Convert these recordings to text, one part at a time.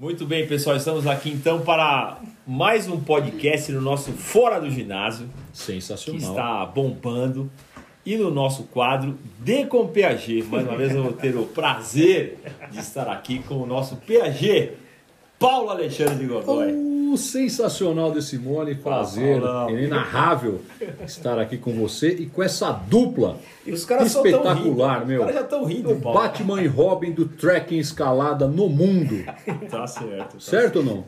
Muito bem, pessoal, estamos aqui então para mais um podcast no nosso Fora do Ginásio, que Sensacional. está bombando, e no nosso quadro De com PAG. Mais uma vez eu vou ter o prazer de estar aqui com o nosso PAG, Paulo Alexandre de Godoy. O sensacional de Simone, prazer, Paulão. inenarrável estar aqui com você e com essa dupla E os caras espetacular, meu. Os caras já estão rindo, O Paulo. Batman e Robin do trekking escalada no mundo. Tá certo. tá Certo ou não?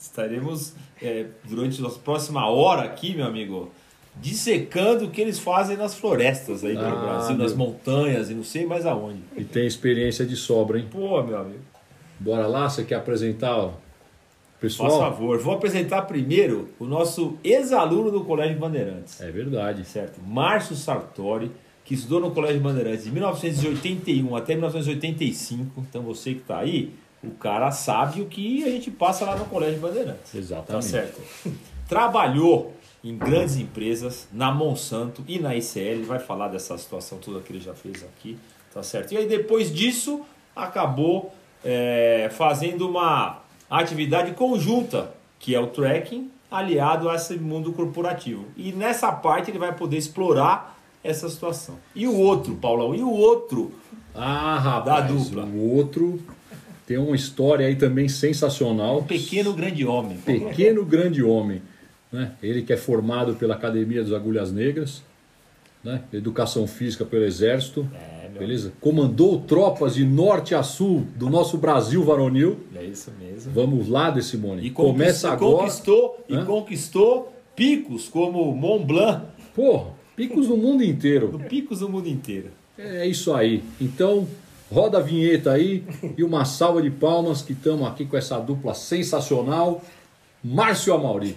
Estaremos é, durante a nossa próxima hora aqui, meu amigo, dissecando o que eles fazem nas florestas aí Ah, Brasil, nas meu. montanhas e não sei mais aonde. E tem experiência de sobra, hein? Pô, meu amigo, Bora lá, você quer apresentar o por pessoal? favor, vou apresentar primeiro o nosso ex-aluno do Colégio Bandeirantes, É verdade. certo? Márcio Sartori, que estudou no Colégio Bandeirantes de 1981 até 1985. Então você que está aí, o cara sabe o que a gente passa lá no Colégio Bandeirantes. Tá Exatamente. certo. Trabalhou em grandes empresas, na Monsanto e na ICL. Ele vai falar dessa situação toda que ele já fez aqui. Tá certo. E aí depois disso, acabou é, fazendo uma atividade conjunta, que é o trekking, aliado a esse mundo corporativo. E nessa parte ele vai poder explorar essa situação. E o outro, Paulão, e o outro Ah, rapaz, Da dupla. o outro tem uma história aí também sensacional. um pequeno grande homem. Pequeno grande homem. Né? Ele que é formado pela Academia das Agulhas Negras, né? Educação Física pelo Exército. É, Beleza? Comandou tropas de norte a sul do nosso Brasil varonil. É isso mesmo. Vamos lá, De Simone. E Começa agora. conquistou, e Hã? conquistou picos como Mont Blanc, Porra, picos no mundo inteiro. no picos do mundo inteiro. É isso aí. Então, roda a vinheta aí e uma salva de palmas que estamos aqui com essa dupla sensacional. Márcio Amauri.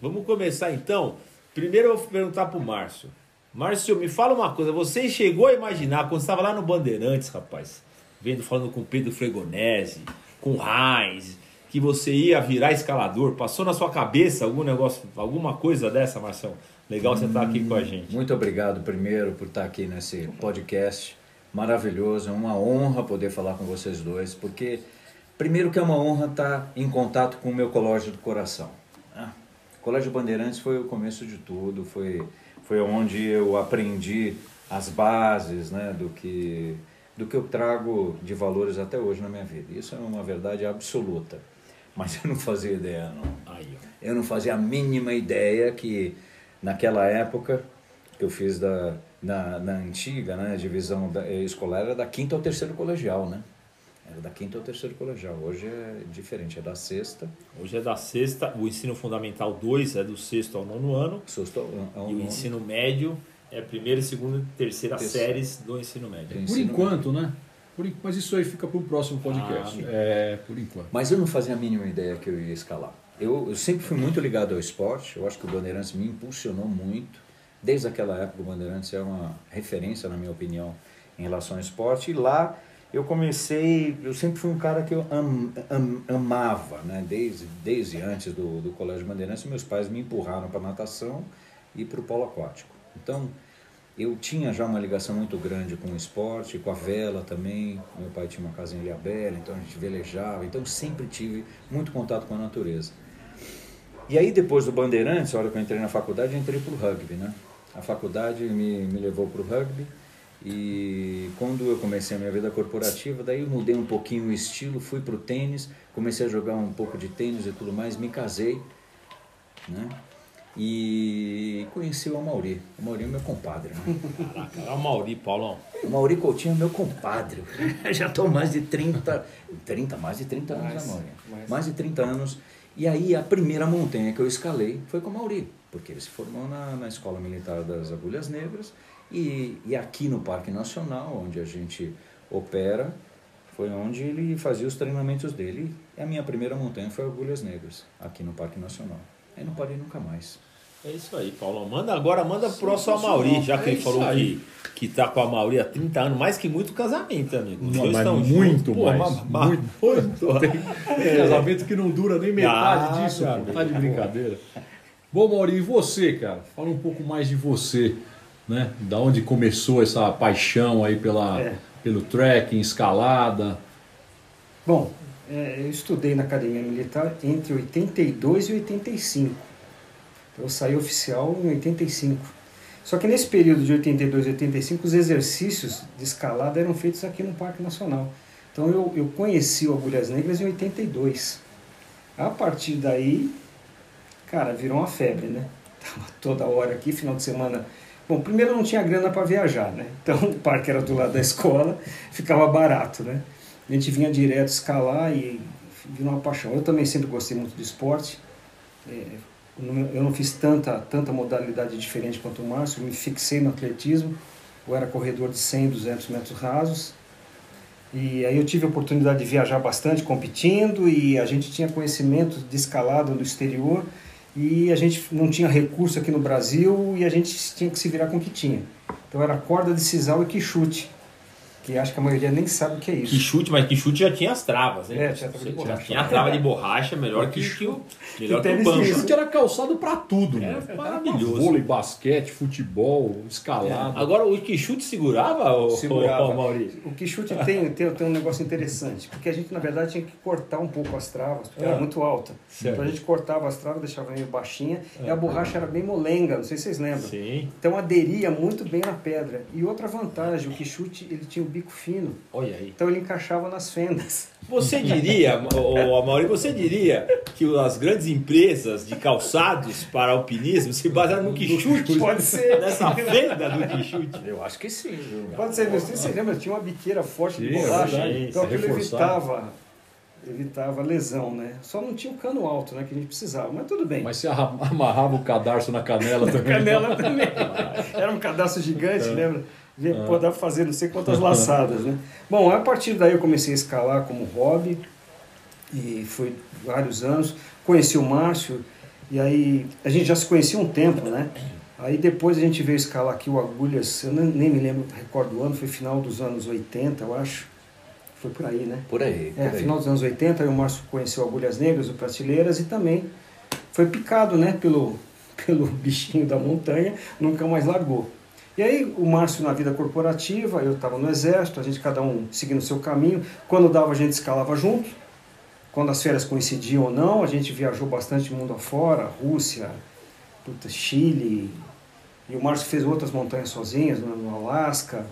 Vamos começar então. Primeiro eu vou perguntar pro Márcio. Márcio, me fala uma coisa. Você chegou a imaginar, quando estava lá no Bandeirantes, rapaz, vendo, falando com Pedro Fregonese, com Heinz, que você ia virar escalador? Passou na sua cabeça algum negócio, alguma coisa dessa, Marcelo? Legal você estar aqui com a gente. Muito obrigado primeiro por estar aqui nesse podcast maravilhoso. É uma honra poder falar com vocês dois, porque primeiro que é uma honra estar em contato com o meu colégio do coração. O Colégio Bandeirantes foi o começo de tudo, foi foi onde eu aprendi as bases, né, do que do que eu trago de valores até hoje na minha vida. Isso é uma verdade absoluta. Mas eu não fazia ideia não. Eu não fazia a mínima ideia que naquela época que eu fiz da, na, na antiga né, divisão da, eh, escolar era da quinta ao terceiro colegial, né? Era da quinta ao terceiro colegial. Hoje é diferente, é da sexta. Hoje é da sexta, o ensino fundamental 2 é do sexto ao nono ano. Sexto ao, ao E o ensino médio é primeira, segunda e terceira Terceira. séries do ensino médio. Por Ensino enquanto, né? Por Mas isso aí fica para o próximo podcast. Ah, é, por enquanto. Mas eu não fazia a mínima ideia que eu ia escalar. Eu, eu sempre fui muito ligado ao esporte. Eu acho que o Bandeirantes me impulsionou muito. Desde aquela época, o Bandeirantes é uma referência, na minha opinião, em relação ao esporte. E lá eu comecei. Eu sempre fui um cara que eu am, am- amava, né? Desde, desde antes do, do Colégio Bandeirantes, meus pais me empurraram para natação e para o polo aquático. Então, eu tinha já uma ligação muito grande com o esporte, com a vela também. Meu pai tinha uma casa em Ilhabela, então a gente velejava. Então, sempre tive muito contato com a natureza. E aí, depois do Bandeirantes, a hora que eu entrei na faculdade, eu entrei para o rugby, né? A faculdade me, me levou para o rugby e quando eu comecei a minha vida corporativa, daí eu mudei um pouquinho o estilo, fui para o tênis, comecei a jogar um pouco de tênis e tudo mais, me casei, né? E conheci o Amauri. O Amauri é meu compadre, né? Caraca, é o Mauri, Paulão. O Mauri Coutinho é meu compadre. Já estou mais de 30, 30, mais de 30 anos, Mais, né, Mauri? mais. Mais de 30 anos. E aí a primeira montanha que eu escalei foi com o Mauri, porque ele se formou na, na Escola Militar das Agulhas Negras e, e aqui no Parque Nacional, onde a gente opera, foi onde ele fazia os treinamentos dele. E a minha primeira montanha foi Agulhas Negras, aqui no Parque Nacional. Aí não parei nunca mais. É isso aí, Paulo. Manda agora, manda pro próximo Mauri, já que É ele falou aí. que, que tá com a Mauri há 30 anos, mais que muito casamento, amigo. Os Não, dois estão muito juntos, pô, mais, mas- muito. muito. Tem, tem casamento que não dura nem metade Ah, disso, amigo. tá de brincadeira. Bom, Mauri, e você, cara? Fala um pouco mais de você, né? Da onde começou essa paixão aí pela, É. pelo trekking, escalada. Bom, é, eu estudei na Academia Militar entre 82 e 85. Eu saí oficial em 85. Só que nesse período de 82 e 85, os exercícios de escalada eram feitos aqui no Parque Nacional. Então eu, eu conheci o Agulhas Negras em 82. A partir daí, cara, virou uma febre, né? Tava toda hora aqui, final de semana. Bom, primeiro não tinha grana para viajar, né? Então o parque era do lado da escola, ficava barato, né? A gente vinha direto escalar e virou uma paixão. Eu também sempre gostei muito de esporte. É, eu não- eu não fiz tanta, tanta modalidade diferente quanto o Márcio, eu me fixei no atletismo. Eu era corredor de 100, 200 metros rasos. E aí eu tive a oportunidade de viajar bastante competindo e a gente tinha conhecimento de escalada no exterior e a gente não tinha recurso aqui no Brasil e a gente tinha que se virar com o que tinha. Então era corda de sisal e quichute, que acho que a maioria nem sabe o que é isso. Que chute, mas que chute já tinha as travas, hein? É, tinha trava de Você borracha. Tinha a trava de borracha, melhor que, que o, melhor que o banco. de Chute era calçado pra tudo, né? É maravilhoso. Vôlei, basquete, futebol, escalada. Agora, o que chute segurava, o, Segurava. o Maurício? O quichute tem, tem, tem um negócio interessante, porque a gente na verdade tinha que cortar um pouco as travas, porque Ah. era muito alta. Certo. Então a gente cortava as travas, deixava meio baixinha, e a borracha era bem molenga, não sei se vocês lembram. Sim. Então aderia muito bem na pedra. E outra vantagem, o quichute ele tinha o bico fino, Olha aí. então ele encaixava nas fendas. Você diria, o Amaury, você diria que as grandes empresas de calçados para alpinismo se basearam no que chute? Pode ser. Nessa venda do que chute? Eu acho que sim, viu? Pode ser, não sei se você lembra, tinha uma biqueira forte de Sim, é borracha, verdade. então aquilo evitava, evitava lesão, né? Só não tinha o cano alto, né, que a gente precisava, mas tudo bem. Mas você arra- amarrava o cadarço na canela também. Canela também. Era um cadastro gigante, lembra? Pô, dá pra fazer não sei quantas laçadas, né? Bom, a partir daí eu comecei a escalar como hobby e foi vários anos. Conheci o Márcio e aí a gente já se conhecia um tempo, né? Aí depois a gente veio escalar aqui o Agulhas, eu nem, me lembro, recordo o ano, foi final dos anos 80, eu acho. Foi por aí, né? Por aí. É, por aí. final dos anos 80, aí o Márcio conheceu Agulhas Negras, o Prateleiras, e também foi picado né, pelo, pelo bichinho da montanha, nunca mais largou. E aí o Márcio na vida corporativa, eu estava no exército, a gente cada um seguindo o seu caminho. Quando dava, a gente escalava junto. Quando as férias coincidiam ou não, a gente viajou bastante mundo afora, Rússia, puta, Chile. E o Márcio fez outras montanhas sozinhas, no no Alasca.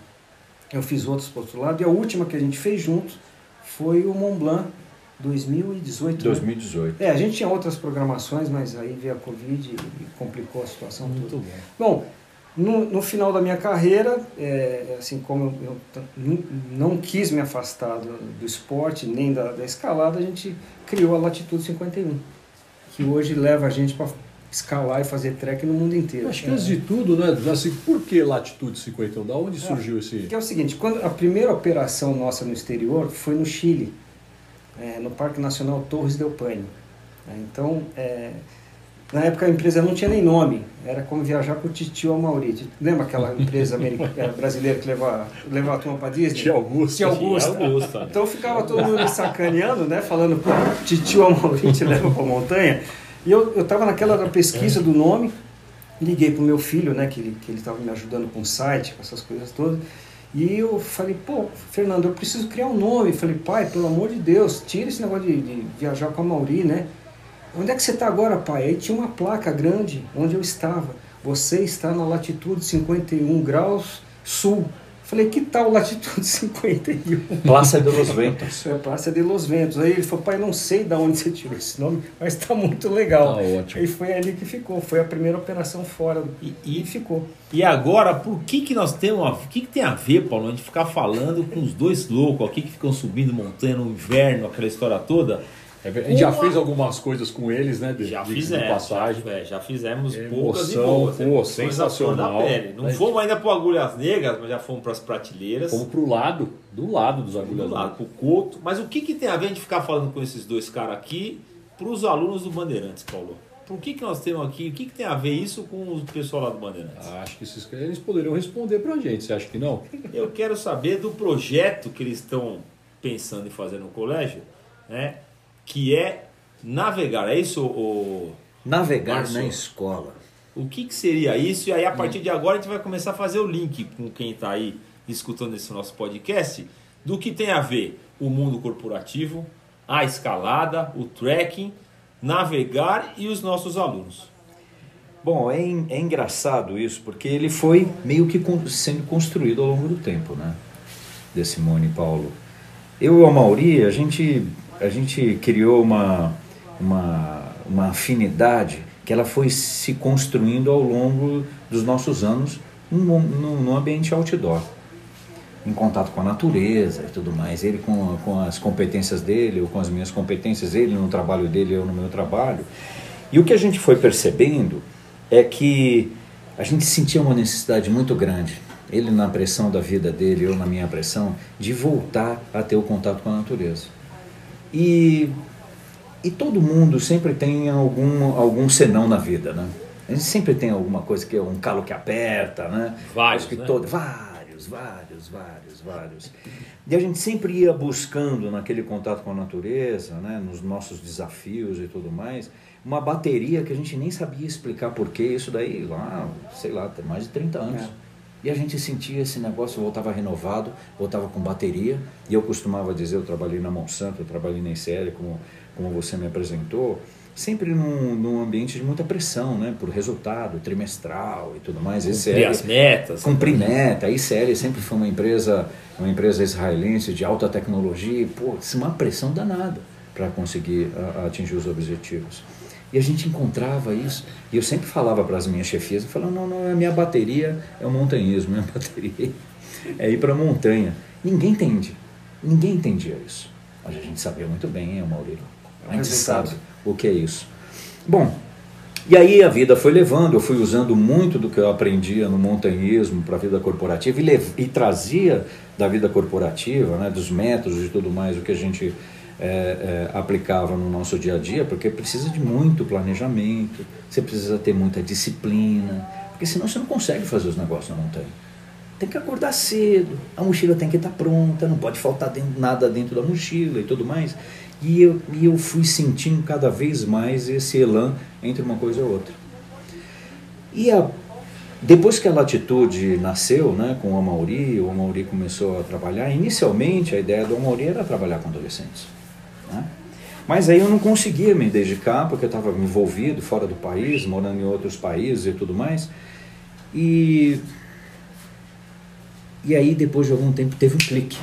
Eu fiz outras para outro lado. E a última que a gente fez junto foi o Mont Blanc 2018. né? 2018. É, a gente tinha outras programações, mas aí veio a Covid e complicou a situação Muito toda. bom. Bom, no, no final da minha carreira, é, assim como eu, eu não, quis me afastar do, do esporte nem da, da escalada, a gente criou a Latitude 51, que hoje leva a gente para escalar e fazer trek no mundo inteiro. Acho que antes de tudo, né? Assim, por que Latitude 51? Da onde surgiu esse. Que é o seguinte, quando a primeira operação nossa no exterior foi no Chile, é, no Parque Nacional Torres del Paine. É, então, é, na época a empresa não tinha nem nome, era como viajar com o Titio Amauri. Lembra aquela empresa americana, brasileira que levava, levava a turma para Disney? Tia Augusta. Tia Augusta. Augusta. Então ficava todo mundo me sacaneando, né? Falando, pô, titio Amauri te leva pra montanha. E eu, eu tava naquela pesquisa do nome, liguei pro meu filho, né? Que ele, que ele tava me ajudando com o site, com essas coisas todas. E eu falei, pô, Fernando, eu preciso criar um nome. Eu falei, pai, pelo amor de Deus, tira esse negócio de, de viajar com a Mauri, né? Onde é que você está agora, pai? Aí tinha uma placa grande onde eu estava. Você está na latitude 51 graus sul. Falei, que tal latitude 51? Praça de los Ventos. É Praça de Los Ventos. Aí ele falou, pai, não sei de onde você tirou esse nome, mas está muito legal. Tá ótimo. Aí foi ali que ficou. Foi a primeira operação fora. E- E, e- ficou. E agora, por que que nós temos, o que que tem a ver, Paulo, a gente ficar falando com os dois loucos aqui que ficam subindo montanha no inverno, aquela história toda? É a gente já fez algumas coisas com eles, né? de- Já diga-se de fizemos, passagem. já, é, já fizemos Emoção, poucas e boas. pô, sensacional. da pele. Não Né? fomos ainda para Agulhas Negras, mas já fomos para as prateleiras. Fomos pro lado, do lado dos agulhas. do lado, pro Couto. Mas o que, que tem a ver a gente ficar falando com esses dois caras aqui para os alunos do Bandeirantes, Paulo? Por que, que nós temos aqui? O que, que tem a ver isso com o pessoal lá do Bandeirantes? Acho que esses, eles poderiam responder pra gente, você acha que não? Eu quero saber do projeto que eles estão pensando em fazer no colégio, né? Que é navegar. É isso, o, Navegar Márcio. na escola. o que, que seria isso? E aí, a partir de agora, a gente vai começar a fazer o link com quem está aí escutando esse nosso podcast do que tem a ver o mundo corporativo, a escalada, o trekking, navegar e os nossos alunos. Bom, é, é engraçado isso, porque ele foi meio que sendo construído ao longo do tempo, né? De Simone e Paulo. Eu e o Mauri, a gente, a gente criou uma, uma, uma afinidade que ela foi se construindo ao longo dos nossos anos num, num, ambiente outdoor. Em contato com a natureza e tudo mais. Ele com, com as competências dele, ou com as minhas competências, ele no trabalho dele, eu no meu trabalho. E o que a gente foi percebendo é que a gente sentia uma necessidade muito grande, ele na pressão da vida dele, eu na minha pressão, de voltar a ter o contato com a natureza. E, e todo mundo sempre tem algum, algum senão na vida, né? A gente sempre tem alguma coisa que é um calo que aperta, né? Vários, que né? todo- vários, vários, vários, vários. E a gente sempre ia buscando naquele contato com a natureza, né, nos nossos desafios e tudo mais, uma bateria que a gente nem sabia explicar porquê, isso daí lá, sei lá, tem mais de 30 anos. É. E a gente sentia esse negócio, voltava renovado, voltava com bateria. E eu costumava dizer, eu trabalhei na Monsanto, eu trabalhei na ICL, como, como você me apresentou, sempre num, num ambiente de muita pressão, né, por resultado trimestral e tudo mais. Cumprir ICL as metas. Cumprir meta. A ICL sempre foi uma empresa, uma empresa israelense de alta tecnologia. e, Pô, isso é uma pressão danada para conseguir a- a atingir os objetivos. E a gente encontrava isso. E eu sempre falava para as minhas chefias, eu falava, não, não, a minha bateria é o montanhismo, minha bateria é ir para a montanha. Ninguém entende. Ninguém entendia isso. Mas a gente sabia muito bem, é, Maurílio. A gente sabe o que é isso. Bom, e aí a vida foi levando, eu fui usando muito do que eu aprendia no montanhismo para a vida corporativa e, e trazia da vida corporativa, né, dos métodos e tudo mais, o que a gente é, é, no nosso dia a dia, porque precisa de muito planejamento, você precisa ter muita disciplina, porque senão você não consegue fazer os negócios na montanha. Tem que acordar cedo, a mochila tem que estar pronta, não pode faltar dentro- nada dentro da mochila e tudo mais. E eu, e eu fui sentindo cada vez mais esse elan entre uma coisa e outra. E a, depois que a Latitude nasceu, né, com o Amauri, o Amauri começou a trabalhar, inicialmente a ideia do Amauri era trabalhar com adolescentes. Né? Mas aí eu não conseguia me dedicar, porque eu estava envolvido fora do país, morando em outros países e tudo mais. E, e aí, depois de algum tempo, teve um clique.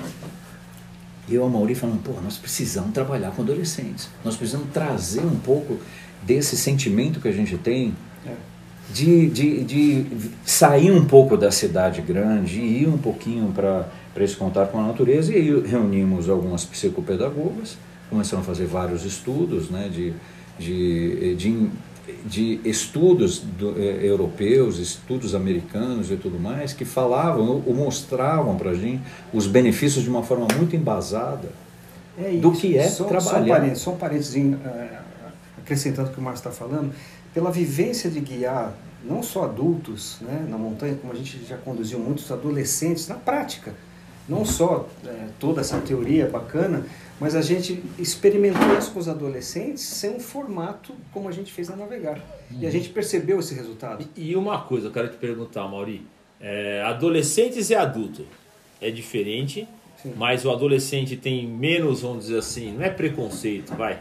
E eu e a Mauri falando, pô, nós precisamos trabalhar com adolescentes. Nós precisamos trazer um pouco desse sentimento que a gente tem É. de, de, de sair um pouco da cidade grande e ir um pouquinho para esse contato com a natureza. E aí reunimos algumas psicopedagogas, começamos a fazer vários estudos né, de, de, de, de estudos do, eh, europeus, estudos americanos e tudo mais, que falavam ou, ou mostravam para a gente os benefícios de uma forma muito embasada. É do que é só, trabalhar. Só um parênteses, um eh, acrescentando o que o Márcio está falando, pela vivência de guiar não só adultos né, na montanha, como a gente já conduziu muitos adolescentes na prática. Não só eh, toda essa teoria bacana, mas a gente experimentou isso com os adolescentes sem um formato como a gente fez na Navegar. E a gente percebeu esse resultado. E uma coisa, eu quero te perguntar, Mauri. É, adolescentes e adulto é diferente, Sim. mas o adolescente tem menos, vamos dizer assim, não é preconceito, vai,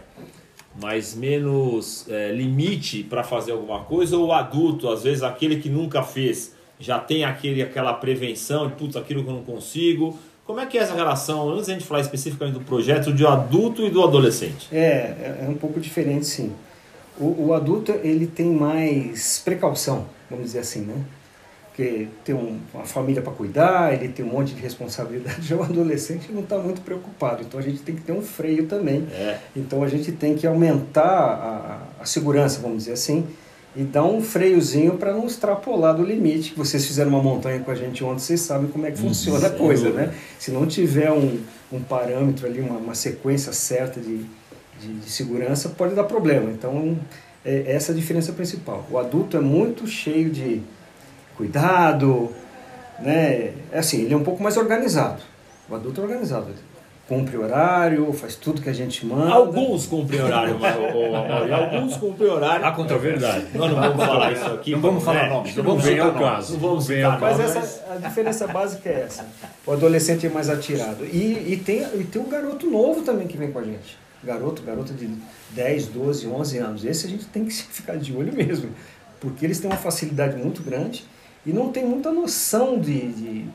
mas menos é, limite para fazer alguma coisa, ou o adulto, às vezes aquele que nunca fez, já tem aquele, aquela prevenção de putz, aquilo que eu não consigo. Como é que é essa relação, antes da gente falar especificamente do projeto, do adulto e do adolescente? É, é, é um pouco diferente, sim. O, o adulto ele tem mais precaução, vamos dizer assim, né? Porque tem um- uma família para cuidar, ele tem um monte de responsabilidade. Já o adolescente não está muito preocupado, então a gente tem que ter um freio também. É. Então a gente tem que aumentar a, a segurança, vamos dizer assim, e dar um freiozinho para não extrapolar do limite. Vocês fizeram uma montanha com a gente ontem, vocês sabem como é que funciona a coisa, né? Se não tiver um, um parâmetro ali, uma, uma sequência certa de, de, de segurança, pode dar problema. Então é essa a diferença principal. O adulto é muito cheio de cuidado, né? É assim, ele é um pouco mais organizado. O adulto é organizado. Cumpre horário, faz tudo que a gente manda. Alguns cumprem horário, mas, alguns cumprem horário. Há controvérsia. É Nós não vamos falar isso aqui. Não vamos falar né? nomes. Não vamos ao nomes, caso. Não vamos vem citar ao Mas essa, a diferença básica é essa. O adolescente é mais atirado. E, e, tem, e tem um garoto novo também que vem com a gente. Garoto, garoto de 10, 12, 11 anos. Esse a gente tem que ficar de olho mesmo. Porque eles têm uma facilidade muito grande e não tem muita noção de, de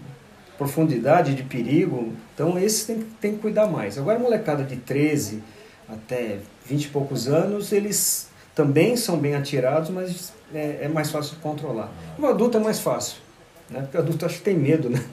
profundidade, de perigo. Então esses tem, tem que cuidar mais. Agora molecada de 13 até 20 e poucos anos, eles também são bem atirados, mas é, é mais fácil de controlar. O adulto é mais fácil. Né? Porque o adulto acho que tem medo, né?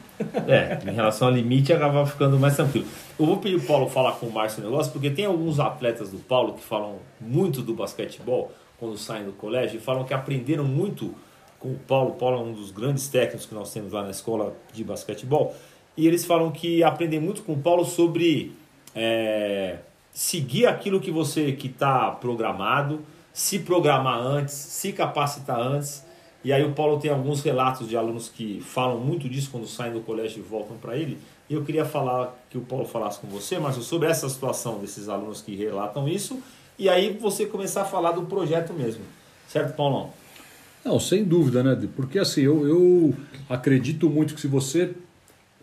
É, em relação ao limite, acaba ficando mais tranquilo. Eu vou pedir o Paulo falar com o Márcio um negócio, porque tem alguns atletas do Paulo que falam muito do basquetebol quando saem do colégio e falam que aprenderam muito com o Paulo. O Paulo é um dos grandes técnicos que nós temos lá na escola de basquetebol. E eles falam que aprendem muito com o Paulo sobre é, seguir aquilo que você que está programado, se programar antes, se capacitar antes. E aí o Paulo tem alguns relatos de alunos que falam muito disso quando saem do colégio e voltam para ele. E eu queria falar que o Paulo falasse com você, Márcio, sobre essa situação desses alunos que relatam isso. E aí você começar a falar do projeto mesmo. Certo, Paulão? Não, sem dúvida, né? Porque assim, eu, eu acredito muito que se você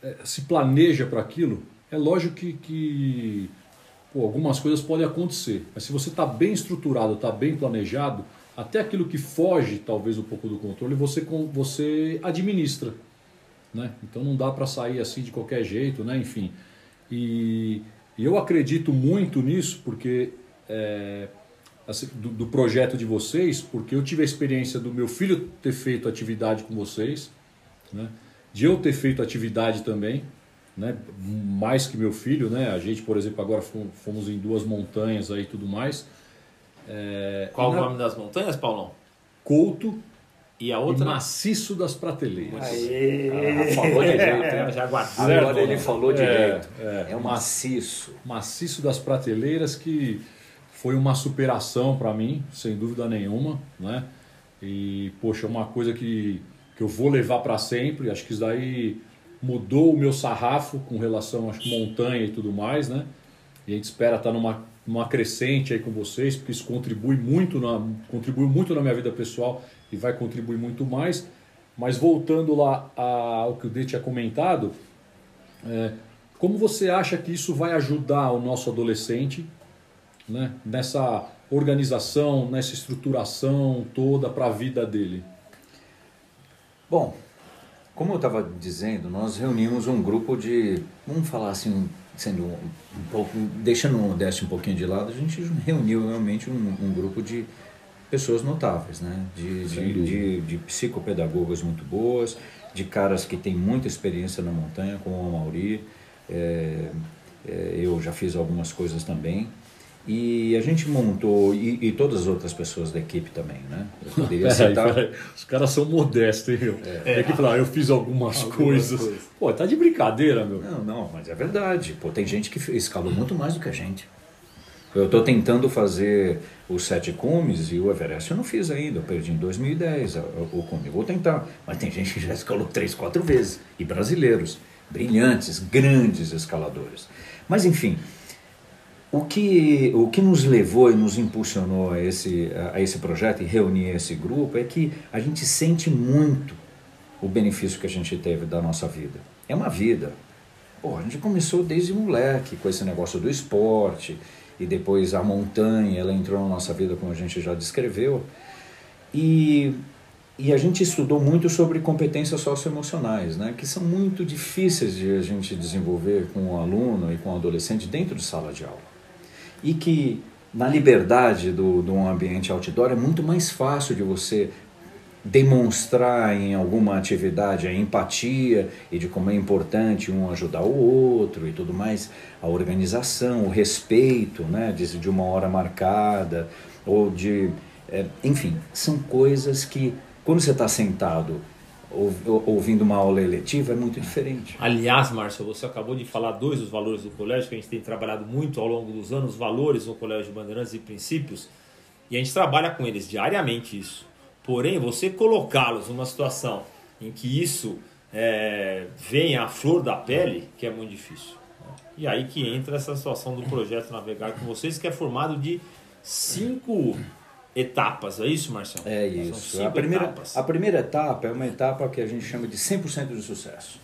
eh, se planeja para aquilo, é lógico que, que pô, algumas coisas podem acontecer. Mas se você está bem estruturado, está bem planejado, até aquilo que foge talvez um pouco do controle, você, você administra. Né? Então não dá para sair assim de qualquer jeito, né? enfim. E, e eu acredito muito nisso, porque é, do, do projeto de vocês, porque eu tive a experiência do meu filho ter feito atividade com vocês, né? de eu ter feito atividade também, né? mais que meu filho, né? A gente, por exemplo, agora fomos, em duas montanhas aí e tudo mais. É, Qual e o na- nome das montanhas, Paulão? Couto E a e outra? Maciço das Prateleiras. Ah, falou né? já guardou. Agora ele falou É, jeito. é. É um maciço. Maciço das Prateleiras que foi uma superação para mim, sem dúvida nenhuma, né? E poxa, uma coisa que, que eu vou levar para sempre, acho que isso daí mudou o meu sarrafo com relação à montanha e tudo mais, né? E a gente espera estar numa, numa crescente aí com vocês, porque isso contribui muito na, contribuiu muito na minha vida pessoal e vai contribuir muito mais. Mas voltando lá ao que o Dê tinha comentado, é, como você acha que isso vai ajudar o nosso adolescente né, nessa organização, nessa estruturação toda para a vida dele? Bom, como eu estava dizendo, nós reunimos um grupo de, vamos falar assim, sendo um, um pouco, deixando o Modeste um pouquinho de lado, a gente reuniu realmente um, um grupo de pessoas notáveis, né? De, de, de, de psicopedagogas muito boas, de caras que têm muita experiência na montanha, como o Mauri, é, é, eu já fiz algumas coisas também. E a gente montou, e, e todas as outras pessoas da equipe também, né? Eu poderia Peraí, citar. peraí. Os caras são modestos, hein, meu? É, que falar, eu fiz algumas, coisas. coisas. Pô, tá de brincadeira, meu. Não, não, mas é verdade. Pô, tem gente que escalou muito mais do que a gente. Eu estou tentando fazer os sete cumes e o Everest eu não fiz ainda. Eu perdi em 2010 o, o cume. Vou tentar. Mas tem gente que já escalou três, quatro vezes. E brasileiros, brilhantes, grandes escaladores. Mas enfim, o que, o que nos levou e nos impulsionou a esse, a esse projeto e reunir esse grupo é que a gente sente muito o benefício que a gente teve da nossa vida. É uma vida. Pô, a gente começou desde moleque com esse negócio do esporte e depois a montanha, ela entrou na nossa vida como a gente já descreveu. E, e a gente estudou muito sobre competências socioemocionais, né, que são muito difíceis de a gente desenvolver com o aluno e com o adolescente dentro de sala de aula. E que na liberdade do, de um ambiente outdoor é muito mais fácil de você demonstrar em alguma atividade a empatia e de como é importante um ajudar o outro e tudo mais, a organização, o respeito, né, de, de uma hora marcada ou de, é, enfim, são coisas que quando você está sentado ouvindo uma aula eletiva é muito diferente. Aliás, Márcio, você acabou de falar dois dos valores do colégio, que a gente tem trabalhado muito ao longo dos anos, valores no Colégio de Bandeirantes e princípios. E a gente trabalha com eles diariamente isso. Porém, você colocá-los numa situação em que isso é, venha à flor da pele, que é muito difícil. E aí que entra essa situação do projeto Navegar com vocês, que é formado de cinco etapas, é isso, Marcelo? É isso. A primeira, etapas. a primeira etapa é uma etapa que a gente chama de 100% de sucesso.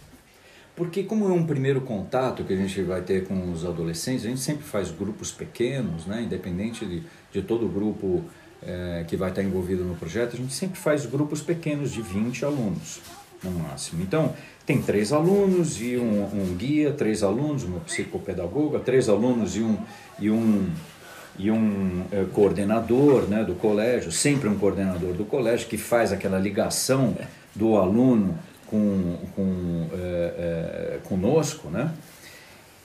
Porque como é um primeiro contato que a gente vai ter com os adolescentes, a gente sempre faz grupos pequenos, né? independente de, de todo o grupo é, que vai estar envolvido no projeto, a gente sempre faz grupos pequenos de 20 alunos no máximo. Então, tem três alunos e um, um guia, três alunos, uma psicopedagoga, três alunos e um, e um, e um é, coordenador né, do colégio, sempre um coordenador do colégio que faz aquela ligação do aluno com, com é, é, conosco, né?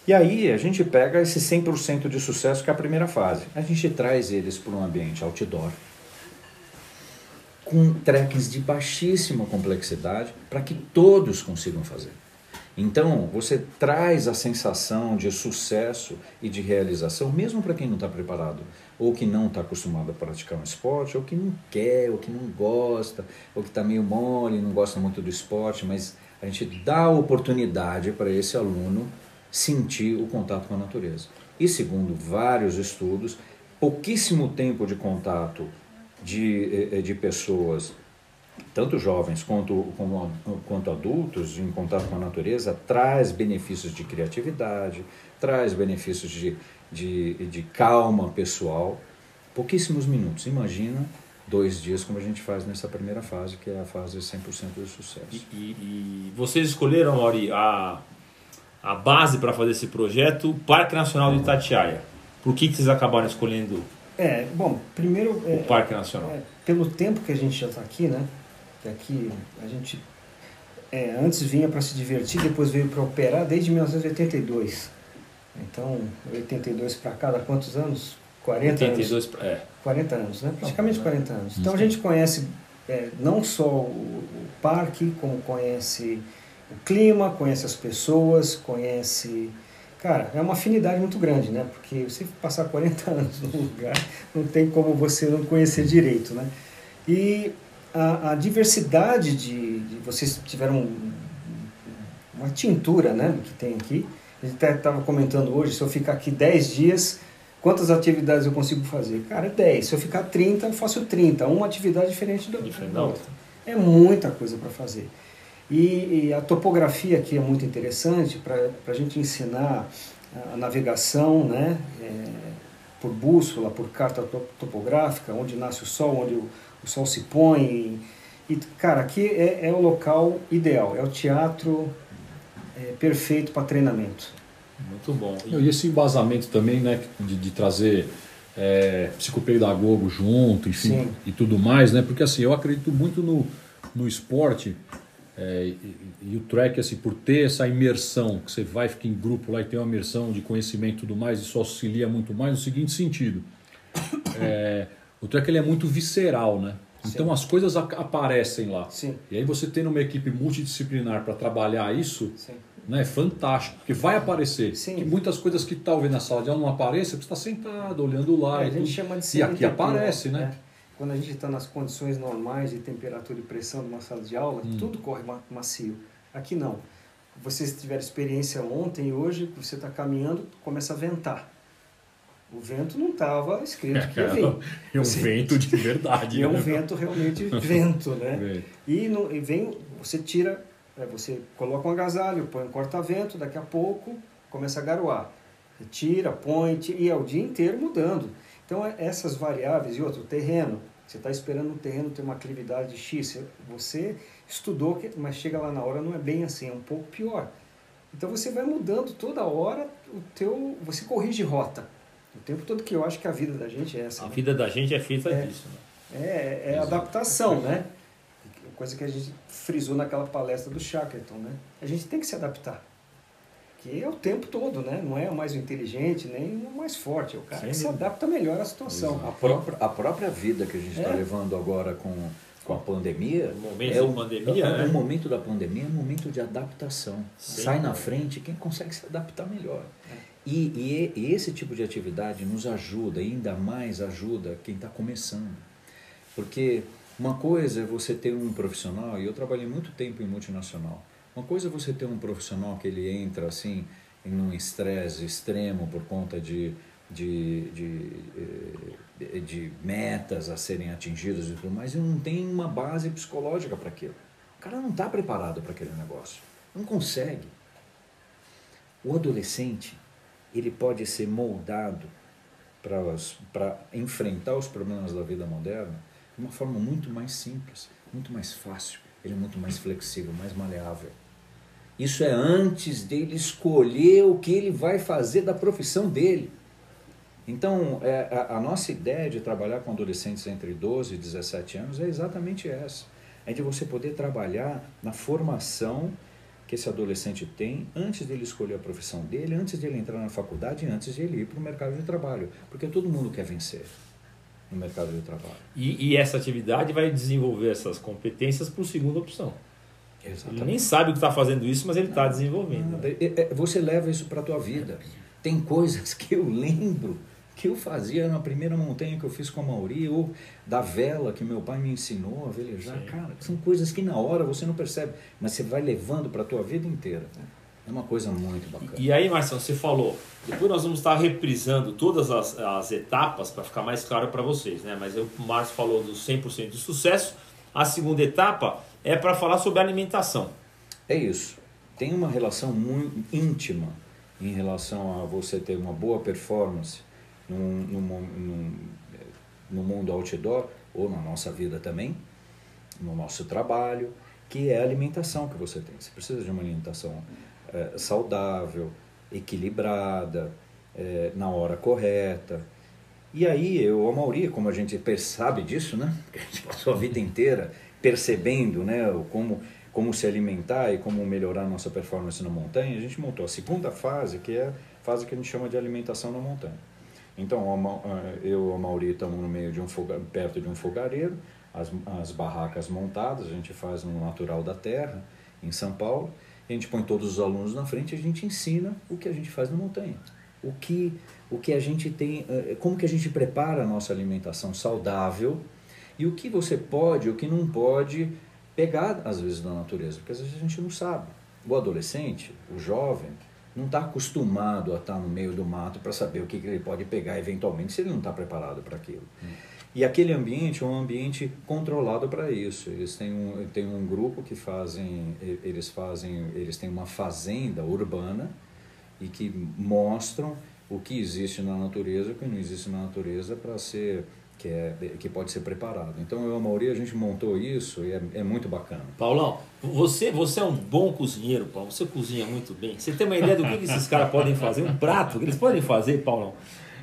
E aí a gente pega esse 100% de sucesso que é a primeira fase. A gente traz eles para um ambiente outdoor, com trekkings de baixíssima complexidade para que todos consigam fazer. Então, você traz a sensação de sucesso e de realização, mesmo para quem não está preparado, ou que não está acostumado a praticar um esporte, ou que não quer, ou que não gosta, ou que está meio mole, não gosta muito do esporte, mas a gente dá a oportunidade para esse aluno sentir o contato com a natureza. E segundo vários estudos, pouquíssimo tempo de contato de, eh, eh, de pessoas, tanto jovens quanto, como, quanto adultos, em contato com a natureza, traz benefícios de criatividade, traz benefícios de, de, de calma pessoal. Pouquíssimos minutos. Imagina dois dias, como a gente faz nessa primeira fase, que é a fase 100% de sucesso. E, e, e vocês escolheram, Mauri, a, a base para fazer esse projeto, o Parque Nacional do Itatiaia. Por que, que vocês acabaram escolhendo é, bom, primeiro. O é, Parque Nacional. É, pelo tempo que a gente já está aqui, né? Que aqui a gente é, antes vinha para se divertir, depois veio para operar desde 1982. Então, 82 para cá, dá quantos anos? 40 82 anos. É. 40 anos, né? Praticamente 40 anos. Então a gente conhece é, não só o, o parque, como conhece o clima, conhece as pessoas, conhece Cara, é uma afinidade muito grande, né? Porque você passar 40 anos num lugar, não tem como você não conhecer direito, né? E a, a diversidade de, de, Vocês tiveram um, uma tintura, né? Do que tem aqui. A gente até estava comentando hoje, se eu ficar aqui 10 dias, quantas atividades eu consigo fazer? Cara, é 10. Se eu ficar 30, eu faço 30. Uma atividade diferente da, diferente da outra. É muita coisa para fazer. E, e, a topografia aqui é muito interessante para a gente ensinar a navegação, né? É, por bússola, por carta topográfica, onde nasce o sol, onde o, o sol se põe. E, cara, aqui é, é, o local ideal, é o teatro é, perfeito para treinamento. Muito bom. E, esse embasamento também, né, de, de trazer é, psicopedagogo junto, enfim, Sim. e tudo mais, né? Porque assim, eu acredito muito no, no esporte é, e, e, o track, assim, por ter essa imersão, que você vai ficar em grupo lá e tem uma imersão de conhecimento e tudo mais, isso auxilia muito mais no seguinte sentido. É, o track ele é muito visceral, né? Então Sim. as coisas aparecem lá. Sim. E aí você tendo uma equipe multidisciplinar para trabalhar isso, né, é fantástico, porque vai aparecer. Sim. Que muitas coisas que talvez na sala de aula não apareçam, você está sentado, olhando lá. É, a gente chama de E aqui aparece, né? É quando a gente está nas condições normais de temperatura e pressão de uma sala de aula, hum. tudo corre macio. Aqui não. Vocês tiveram experiência ontem e hoje, você está caminhando, começa a ventar. O vento não estava escrito que ia vir. É um você, vento de verdade. É um né? vento realmente vento, né? E, no, e vem, você tira, é, você coloca um agasalho, põe um corta-vento, daqui a pouco começa a garoar. Tira, põe, tira, e é o dia inteiro mudando. Então, é, essas variáveis e outro, terreno. Você está esperando um terreno ter uma aclividade X. Você estudou, mas chega lá na hora não é bem assim, é um pouco pior. Então você vai mudando toda hora o teu. Você corrige rota. O tempo todo que eu acho que a vida da gente é essa. A né? vida da gente é feita é, disso. Né? É, é adaptação, né? Coisa que a gente frisou naquela palestra do Shackleton, né? A gente tem que se adaptar que é o tempo todo, né? Não é o mais inteligente, nem o mais forte, é o cara Sim. que se adapta melhor à situação. A própria, a própria vida que a gente está é. levando agora com, com a pandemia. O momento é o, pandemia, é, né? o momento da pandemia é um momento de adaptação. Sim. Sai na frente quem consegue se adaptar melhor. É. E, e, e esse tipo de atividade nos ajuda, ainda mais ajuda quem está começando. Porque uma coisa é você ter um profissional, e eu trabalhei muito tempo em multinacional, uma coisa é você ter um profissional que ele entra assim em um estresse extremo por conta de, de, de, eh, de metas a serem atingidas e tudo mais, e não tem uma base psicológica para aquilo. O cara não está preparado para aquele negócio, não consegue. O adolescente, ele pode ser moldado para enfrentar os problemas da vida moderna de uma forma muito mais simples, muito mais fácil, ele é muito mais flexível, mais maleável. Isso é antes dele escolher o que ele vai fazer da profissão dele. Então, é, a, a, nossa ideia de trabalhar com adolescentes entre 12 e 17 anos é exatamente essa. É de você poder trabalhar na formação que esse adolescente tem antes dele escolher a profissão dele, antes dele entrar na faculdade e antes de ele ir para o mercado de trabalho. Porque todo mundo quer vencer no mercado de trabalho. E, e essa atividade vai desenvolver essas competências para a segunda opção. Exatamente. Ele nem sabe que está fazendo isso, mas ele está desenvolvendo. É, é, você leva isso para a tua vida. Tem coisas que eu lembro que eu fazia na primeira montanha que eu fiz com a Mauri, ou da vela que meu pai me ensinou a velejar. Sim. Cara, são coisas que na hora você não percebe, mas você vai levando para a tua vida inteira. É uma coisa muito bacana. E aí, Marcelo, você falou, depois nós vamos estar reprisando todas as, as etapas para ficar mais claro para vocês, né? Mas o Márcio falou dos 100% de sucesso. A segunda etapa é para falar sobre alimentação. É isso. Tem uma relação muito íntima em relação a você ter uma boa performance num, num, num, no mundo outdoor ou na nossa vida também, no nosso trabalho, que é a alimentação que você tem. Você precisa de uma alimentação é, saudável, equilibrada, é, na hora correta. E aí, eu, a Mauri, como a gente sabe disso, né? Porque a gente passou a vida inteira percebendo né, como, como se alimentar e como melhorar nossa performance na montanha, a gente montou a segunda fase, que é a fase que a gente chama de alimentação na montanha. Então, eu e a Mauri estamos no meio de um perto de um fogareiro, as, as barracas montadas, a gente faz no Natural da Terra, em São Paulo, a gente põe todos os alunos na frente e a gente ensina o que a gente faz na montanha. O que, o que a gente tem, eh, como que a gente prepara a nossa alimentação saudável e o que você pode, o que não pode pegar às vezes da natureza, porque às vezes a gente não sabe. O adolescente, o jovem, não está acostumado a estar tá no meio do mato para saber o que, que, ele pode pegar eventualmente se ele não está preparado para aquilo. Hum. E aquele ambiente é um ambiente controlado para isso. Eles têm um, têm um grupo que fazem, eles fazem, eles têm uma fazenda urbana e que mostram o que existe na natureza, o que não existe na natureza para ser que, é, que pode ser preparado. Então, eu e a Mauri, a gente montou isso e é, é, muito bacana. Paulão, você, você é um bom cozinheiro, Paulo. Você cozinha muito bem. Você tem uma ideia do que, que esses caras podem fazer? Um prato que eles podem fazer, Paulão,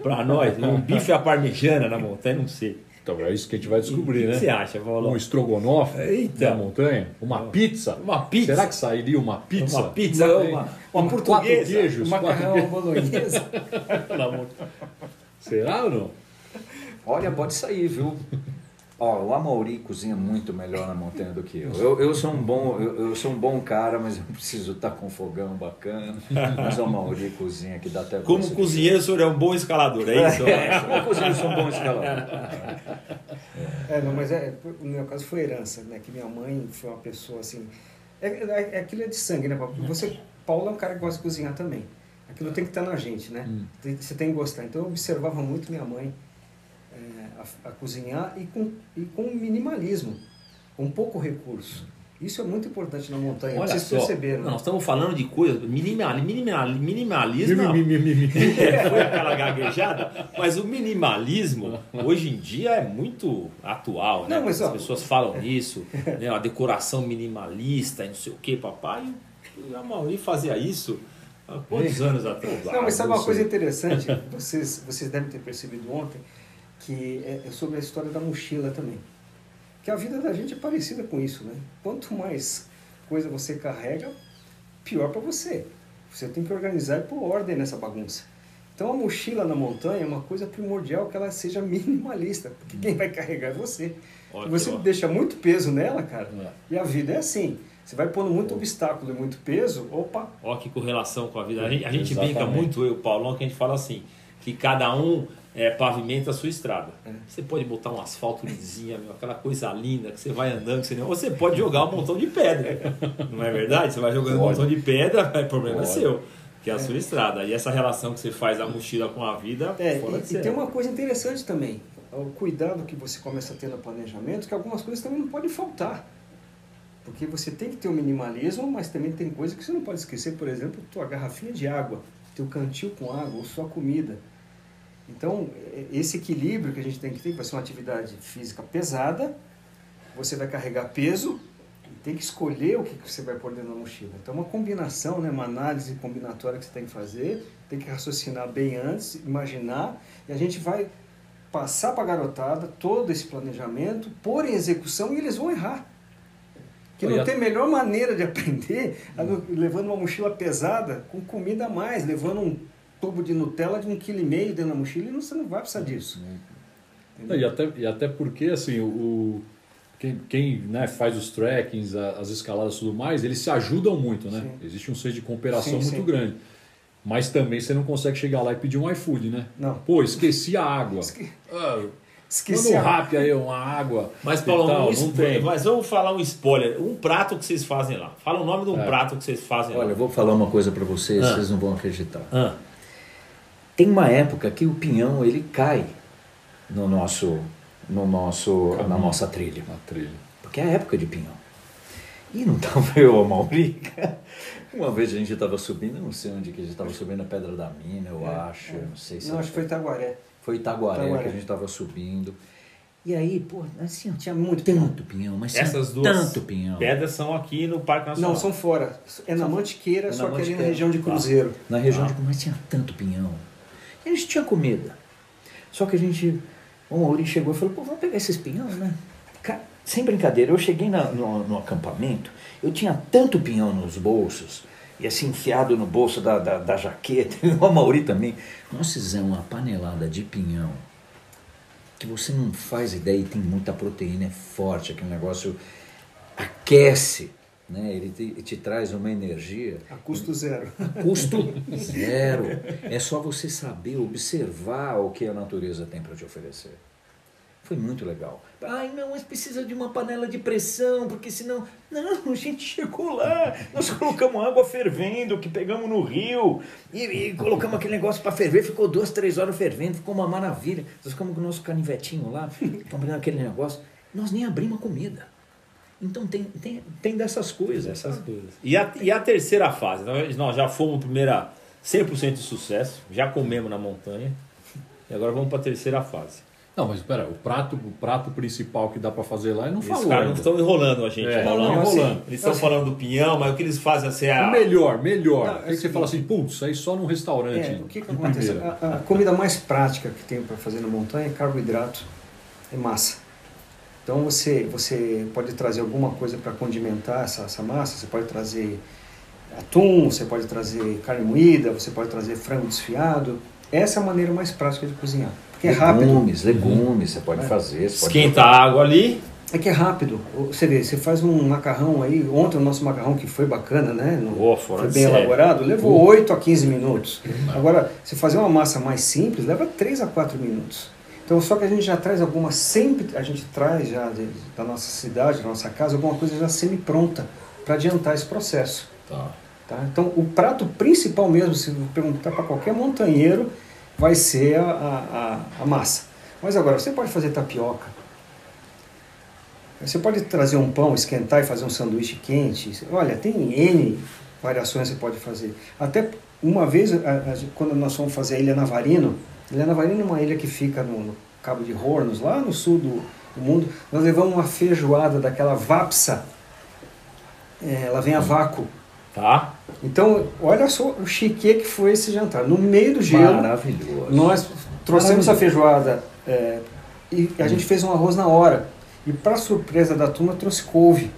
para nós? Um bife à parmegiana na montanha, não sei. Então é isso que a gente vai descobrir, e, né? O que você acha, Paulão? Um estrogonofe Eita. na montanha? Uma pizza? Uma pizza? Será que sairia uma pizza? Uma pizza? Não, uma, uma, uma portuguesa? Quatro queijos? Uma macarrão bolonhesa? Será ou não? Olha, pode sair, viu? Ó, o Amauri cozinha muito melhor na montanha do que eu. Eu, eu, sou, um bom, eu, eu sou um bom cara, mas eu preciso estar com um fogão bacana. Mas o Amauri cozinha que dá até Como cozinheiro, o senhor é um bom escalador, é isso? É, como cozinheiro, eu sou um bom escalador. É, não, mas é, no meu caso foi herança, né? Que minha mãe foi uma pessoa assim. É, é, é aquilo é de sangue, né, Paulo? Você, Paulo é um cara que gosta de cozinhar também. Aquilo tem que estar na gente, né? Hum. Você tem que gostar. Então eu observava muito minha mãe a, a cozinhar e com, e com minimalismo, com pouco recurso. Isso é muito importante na montanha, Olha vocês só, perceberam. Nós estamos falando de coisas. Minimal, minimal, minimalismo. foi aquela gaguejada. Mas o minimalismo, hoje em dia, é muito atual. Né? Não, mas, As ó, pessoas falam nisso. Né? A decoração minimalista e não sei o que, papai. E a Mauri fazia isso há quantos anos atrás? Não, mas sabe uma coisa interessante? Vocês, vocês devem ter percebido ontem que é, é sobre a história da mochila também. Que a vida da gente é parecida com isso, né? Quanto mais coisa você carrega, pior para você. Você tem que organizar e pôr ordem nessa bagunça. Então a mochila na montanha é uma coisa primordial que ela seja minimalista, porque quem vai carregar é você. Ótimo. Você deixa muito peso nela, cara, é. e a vida é assim. Você vai pondo muito obstáculo e muito peso, opa, Ó que correlação com a vida. A gente, a gente brinca muito, eu e o Paulão, que a gente fala assim, que cada um é, pavimenta a sua estrada. É. Você pode botar um asfalto lisinha, meu, aquela coisa linda que você vai andando, que você ou você pode jogar um montão de pedra. Não é verdade? Você vai jogando um Pode. montão de pedra, o problema é Pode. seu, que é a sua estrada. E essa relação que você faz da mochila com a vida, É, fora de e, e série. tem uma coisa interessante também, o cuidado que você começa a ter no planejamento, que algumas coisas também não podem faltar. Porque você tem que ter o minimalismo, mas também tem coisas que você não pode esquecer, por exemplo, tua garrafinha de água, teu cantil com água, ou sua comida. Então, esse equilíbrio que a gente tem que ter, que vai ser uma atividade física pesada, você vai carregar peso, e tem que escolher o que você vai pôr dentro da mochila. Então, é uma combinação, né, uma análise combinatória que você tem que fazer, tem que raciocinar bem antes, imaginar, e a gente vai passar para a garotada todo esse planejamento, pôr em execução e eles vão errar. Que não tem melhor maneira de aprender no- levando uma mochila pesada com comida a mais, levando um tubo de Nutella de um quilo e meio dentro da mochila e você não vai precisar disso. Não, E até, e até porque, assim, o, o- quem, quem né, faz os trekkings, a- as escaladas e tudo mais, eles se ajudam muito, né? Sim. Existe um senso de cooperação Sim, muito sim. grande. Mas também você não consegue chegar lá e pedir um iFood, né? Não. Pô, esqueci a água. Esque- Ah, Esqueci Manda um a... rap aí, uma água. Mas, Paulo, tal, um não tem. mas vamos falar um spoiler. Um prato que vocês fazem lá. Fala o nome de um É. prato que vocês fazem Olha, lá. eu vou falar uma coisa para vocês, Ah. vocês não vão acreditar. Ah, Tem uma época que o pinhão ele cai no nosso, no nosso, na Caminho. nossa trilha, Na trilha. porque é a época de pinhão. E não estava eu, a Mauri. Uma vez a gente estava subindo, não sei onde que a gente estava subindo a Pedra da Mina, eu É, acho, não sei se Não, acho que foi Itaguaré. Foi Itaguaré, Itaguaré. que a gente estava subindo. E aí, pô, assim, Tinha muito pinhão. tanto pinhão, mas essas duas tanto pinhão. pedras são aqui no Parque Nacional. Não, são fora. É na Mantiqueira, É na só que ali na Mantiqueira. região de Tá. Cruzeiro. Na região Ah. de mas tinha tanto pinhão. A gente tinha comida. Só que a gente. O Mauri chegou e falou, pô, vamos pegar esses pinhão, né? Sem brincadeira, eu cheguei na- no, no acampamento, eu tinha tanto pinhão nos bolsos, e assim enfiado no bolso da, da, da jaqueta, e o Mauri também. Nós fizemos uma panelada de pinhão que você não faz ideia e tem muita proteína, é forte, aquele negócio aquece, né? Ele te, te traz uma energia. A custo zero. Custo zero. É só você saber observar o que a natureza tem para te oferecer. Foi muito legal. Ai, não, mas precisa de uma panela de pressão, porque senão. Não, a gente chegou lá, nós colocamos água fervendo, que pegamos no rio, e, e colocamos aquele negócio para ferver, ficou duas, três horas fervendo, ficou uma maravilha. Nós ficamos com o nosso canivetinho lá, comendo aquele negócio. Nós nem abrimos a comida. Então tem, tem, tem dessas coisas. Essas coisas. E a, e a terceira fase? Nós, nós já fomos primeira 100% de sucesso, já comemos na montanha, e agora vamos para a terceira fase. Não, mas pera, o prato, o prato principal que dá pra fazer lá, ele não Os falou caras não estão enrolando a gente, É, Paulão. não, Assim, enrolando. Eles estão falando do pinhão, mas o que eles fazem assim, é a... melhor, melhor. Não, é que você assim, fala assim, putz, isso aí só num restaurante. É, o que, que acontece? A, a comida mais prática que tem para fazer na montanha é carboidrato, é massa. Então você, você pode trazer alguma coisa para condimentar essa, essa massa, você pode trazer atum, você pode trazer carne moída, você pode trazer frango desfiado. Essa é a maneira mais prática de cozinhar. Porque é rápido. Legumes, legumes, você pode É. fazer. Você pode Esquenta a água ali, É que é rápido. Você vê, você faz um macarrão aí, ontem o nosso macarrão que foi bacana, né? No- Pô, fora foi bem elaborado, levou 8 a 15 minutos. Agora, se fazer uma massa mais simples, leva 3 a 4 minutos. Então, só que a gente já traz alguma, sempre a gente traz já de- da nossa cidade, da nossa casa, alguma coisa já semi-pronta para adiantar esse processo. Tá. Tá? Então, o prato principal mesmo, se perguntar para qualquer montanheiro, vai ser a, a, a- massa. Mas agora, você pode fazer tapioca. Você pode trazer um pão, esquentar e fazer um sanduíche quente. Olha, tem N variações que você pode fazer. Até uma vez, quando nós fomos fazer a Ilha Navarino, Navarino é uma ilha que fica no, no Cabo de Hornos, lá no sul do, do mundo, nós levamos uma feijoada daquela vapsa. É, ela vem a vácuo. tá? Então, olha só o chique que foi esse jantar. No meio do gelo, Maravilhoso. nós trouxemos a feijoada é, e a gente fez um arroz na hora. E para surpresa da turma, trouxe couve.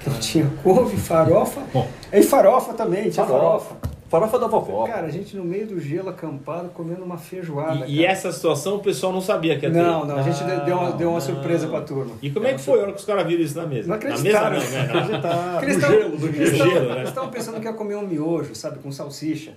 Então tinha couve, farofa, Bom. e farofa também, tinha Farofa. farofa. Farofa da vovó. Cara, a gente no meio do gelo, acampado, comendo uma feijoada. E, e essa situação o pessoal não sabia que ia ter. Não, não, a gente Ah, deu uma, deu uma não. surpresa pra turma. E como é que foi a hora que os caras viram isso na mesa? Não na mesa acreditaram. não, né? Gelo, tavam- né? Eles estavam pensando que ia comer um miojo, sabe, com salsicha.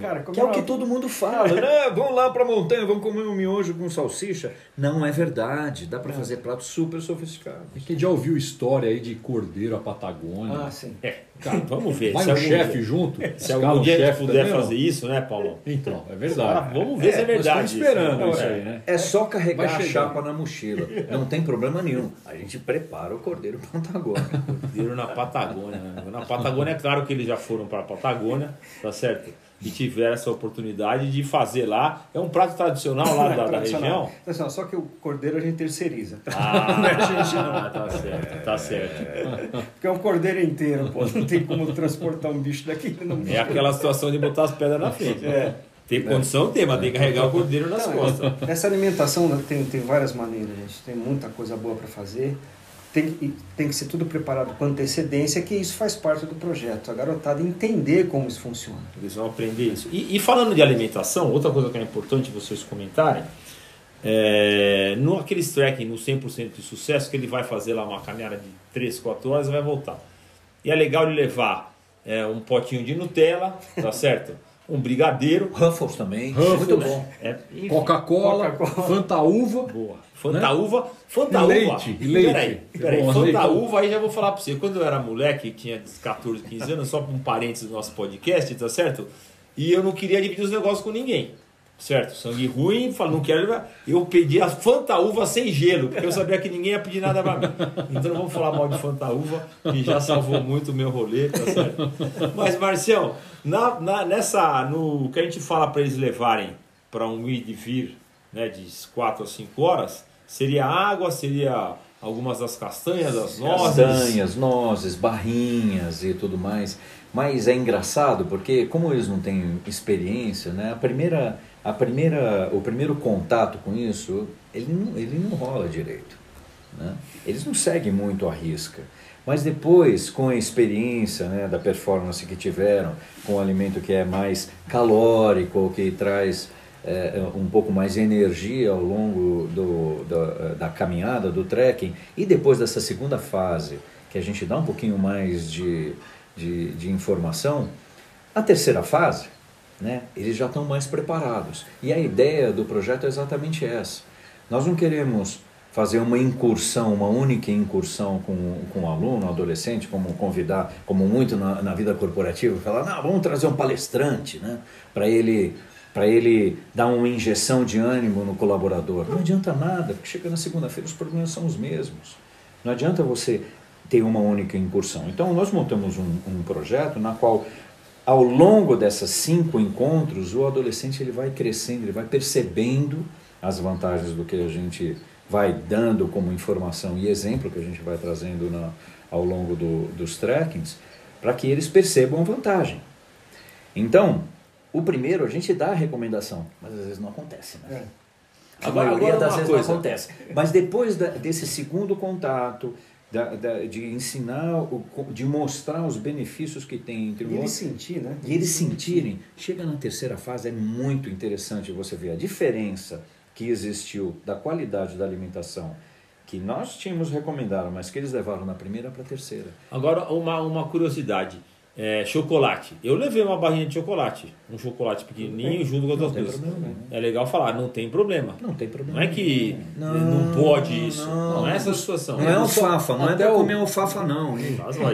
Cara, Que é o que comeram- todo mundo fala, né? Vamos lá pra montanha, vamos comer um miojo com salsicha. Não é verdade, dá pra fazer pratos super sofisticados. E quem já ouviu história aí de cordeiro à Patagônia? Ah, sim. É, cara, vamos ver. Vai se um chefe junto? Se algum um dia a chefe puder fazer isso, né, Paulo? Então, é Ah, verdade. vamos ver se é verdade. estamos esperando Não, isso é. aí, né? É só carregar a chapa na mochila. Não tem problema nenhum. A gente prepara o cordeiro Patagônia. Cordeiro na Patagônia. né? Na Patagônia, é claro que eles já foram para a Patagônia, tá certo? E tiveram essa oportunidade de fazer lá. É um prato tradicional lá da, da Tradicional. região. Tradicional, Só que o cordeiro a gente terceiriza. Ah, tá certo, tá certo. Porque é um cordeiro inteiro, pô. Não tem como transportar um bicho daqui. Não... É aquela situação de botar as pedras na frente. É. Tem condição, tem, mas tem que carregar o cordeiro nas Não, costas. Essa alimentação né, tem, tem várias maneiras, gente. Tem muita coisa boa para fazer. Tem, que- tem que ser tudo preparado com antecedência, que isso faz parte do projeto. A garotada entender como isso funciona. Eles vão aprender isso. E, e falando de alimentação, outra coisa que é importante vocês comentarem, é, no aqueles trekking no 100% de sucesso, que ele vai fazer lá uma caminhada de 3, 4 horas e vai voltar. E é legal ele levar é, um potinho de Nutella, tá certo? Um brigadeiro. Ruffles também. Ruffles. Muito bom. É, Coca-Cola, Coca-Cola. Fanta Uva. Boa. Fantaúva. Fantaúva. E leite, e leite. Peraí, peraí. Bom, Fantaúva, aí já vou falar pra você. Quando eu era moleque, tinha 14, 15 anos, só um parênteses do nosso podcast, tá certo? E eu não queria dividir os negócios com ninguém. Certo? Sangue ruim, falo, não quero. Eu pedi a Fantaúva sem gelo, porque eu sabia que ninguém ia pedir nada pra mim. Então não vamos falar mal de Fantaúva, que já salvou muito o meu rolê, tá certo? Mas, Marcião, na, na- nessa, no que a gente fala para eles levarem para um ir e vir né, de 4 a 5 horas, seria água, seria algumas das castanhas, das nozes. Castanhas, nozes, barrinhas e tudo mais. Mas é engraçado porque como eles não têm experiência, né? A primeira, a primeira, o primeiro contato com isso, ele não, ele não rola direito. Né? Eles não seguem muito a risca. Mas depois, com a experiência né, da performance que tiveram, com o alimento que é mais calórico, que traz é, um pouco mais de energia ao longo do, da, da caminhada, do trekking, e depois dessa segunda fase, que a gente dá um pouquinho mais de, de, de informação, a terceira fase, né, eles já estão mais preparados. E a ideia do projeto é exatamente essa. Nós não queremos fazer uma incursão, uma única incursão com, com o aluno, adolescente, como convidar, como muito na, na vida corporativa, falar, não, vamos trazer um palestrante, né, para ele para ele dar uma injeção de ânimo no colaborador. Não adianta nada, porque chega na segunda-feira os problemas são os mesmos. Não adianta você ter uma única incursão. Então nós montamos um, um projeto na qual ao longo dessas cinco encontros, o adolescente ele vai crescendo, ele vai percebendo as vantagens do que a gente vai dando como informação e exemplo que a gente vai trazendo na, ao longo do, dos trekkings, para que eles percebam a vantagem. Então, o primeiro a gente dá a recomendação, mas às vezes não acontece. Né? A Agora- maioria agora das vezes coisa. não acontece. Mas depois da- desse segundo contato, da- da- de ensinar, o de mostrar os benefícios que tem entre E o eles outro, sentir, né? e eles sentirem, chega na terceira fase, é muito interessante você ver a diferença que existiu da qualidade da alimentação que nós tínhamos recomendado, mas que eles levaram na primeira para a terceira. Agora, uma, uma curiosidade. É, chocolate. Eu levei uma barrinha de chocolate. Um chocolate pequenininho junto com outras coisas. problema, É legal falar, não tem problema. Não tem problema. Não é que Não, não, pode isso. Não, não. é essa situação. Não é alfafa, não é Até para o- comer alfafa não.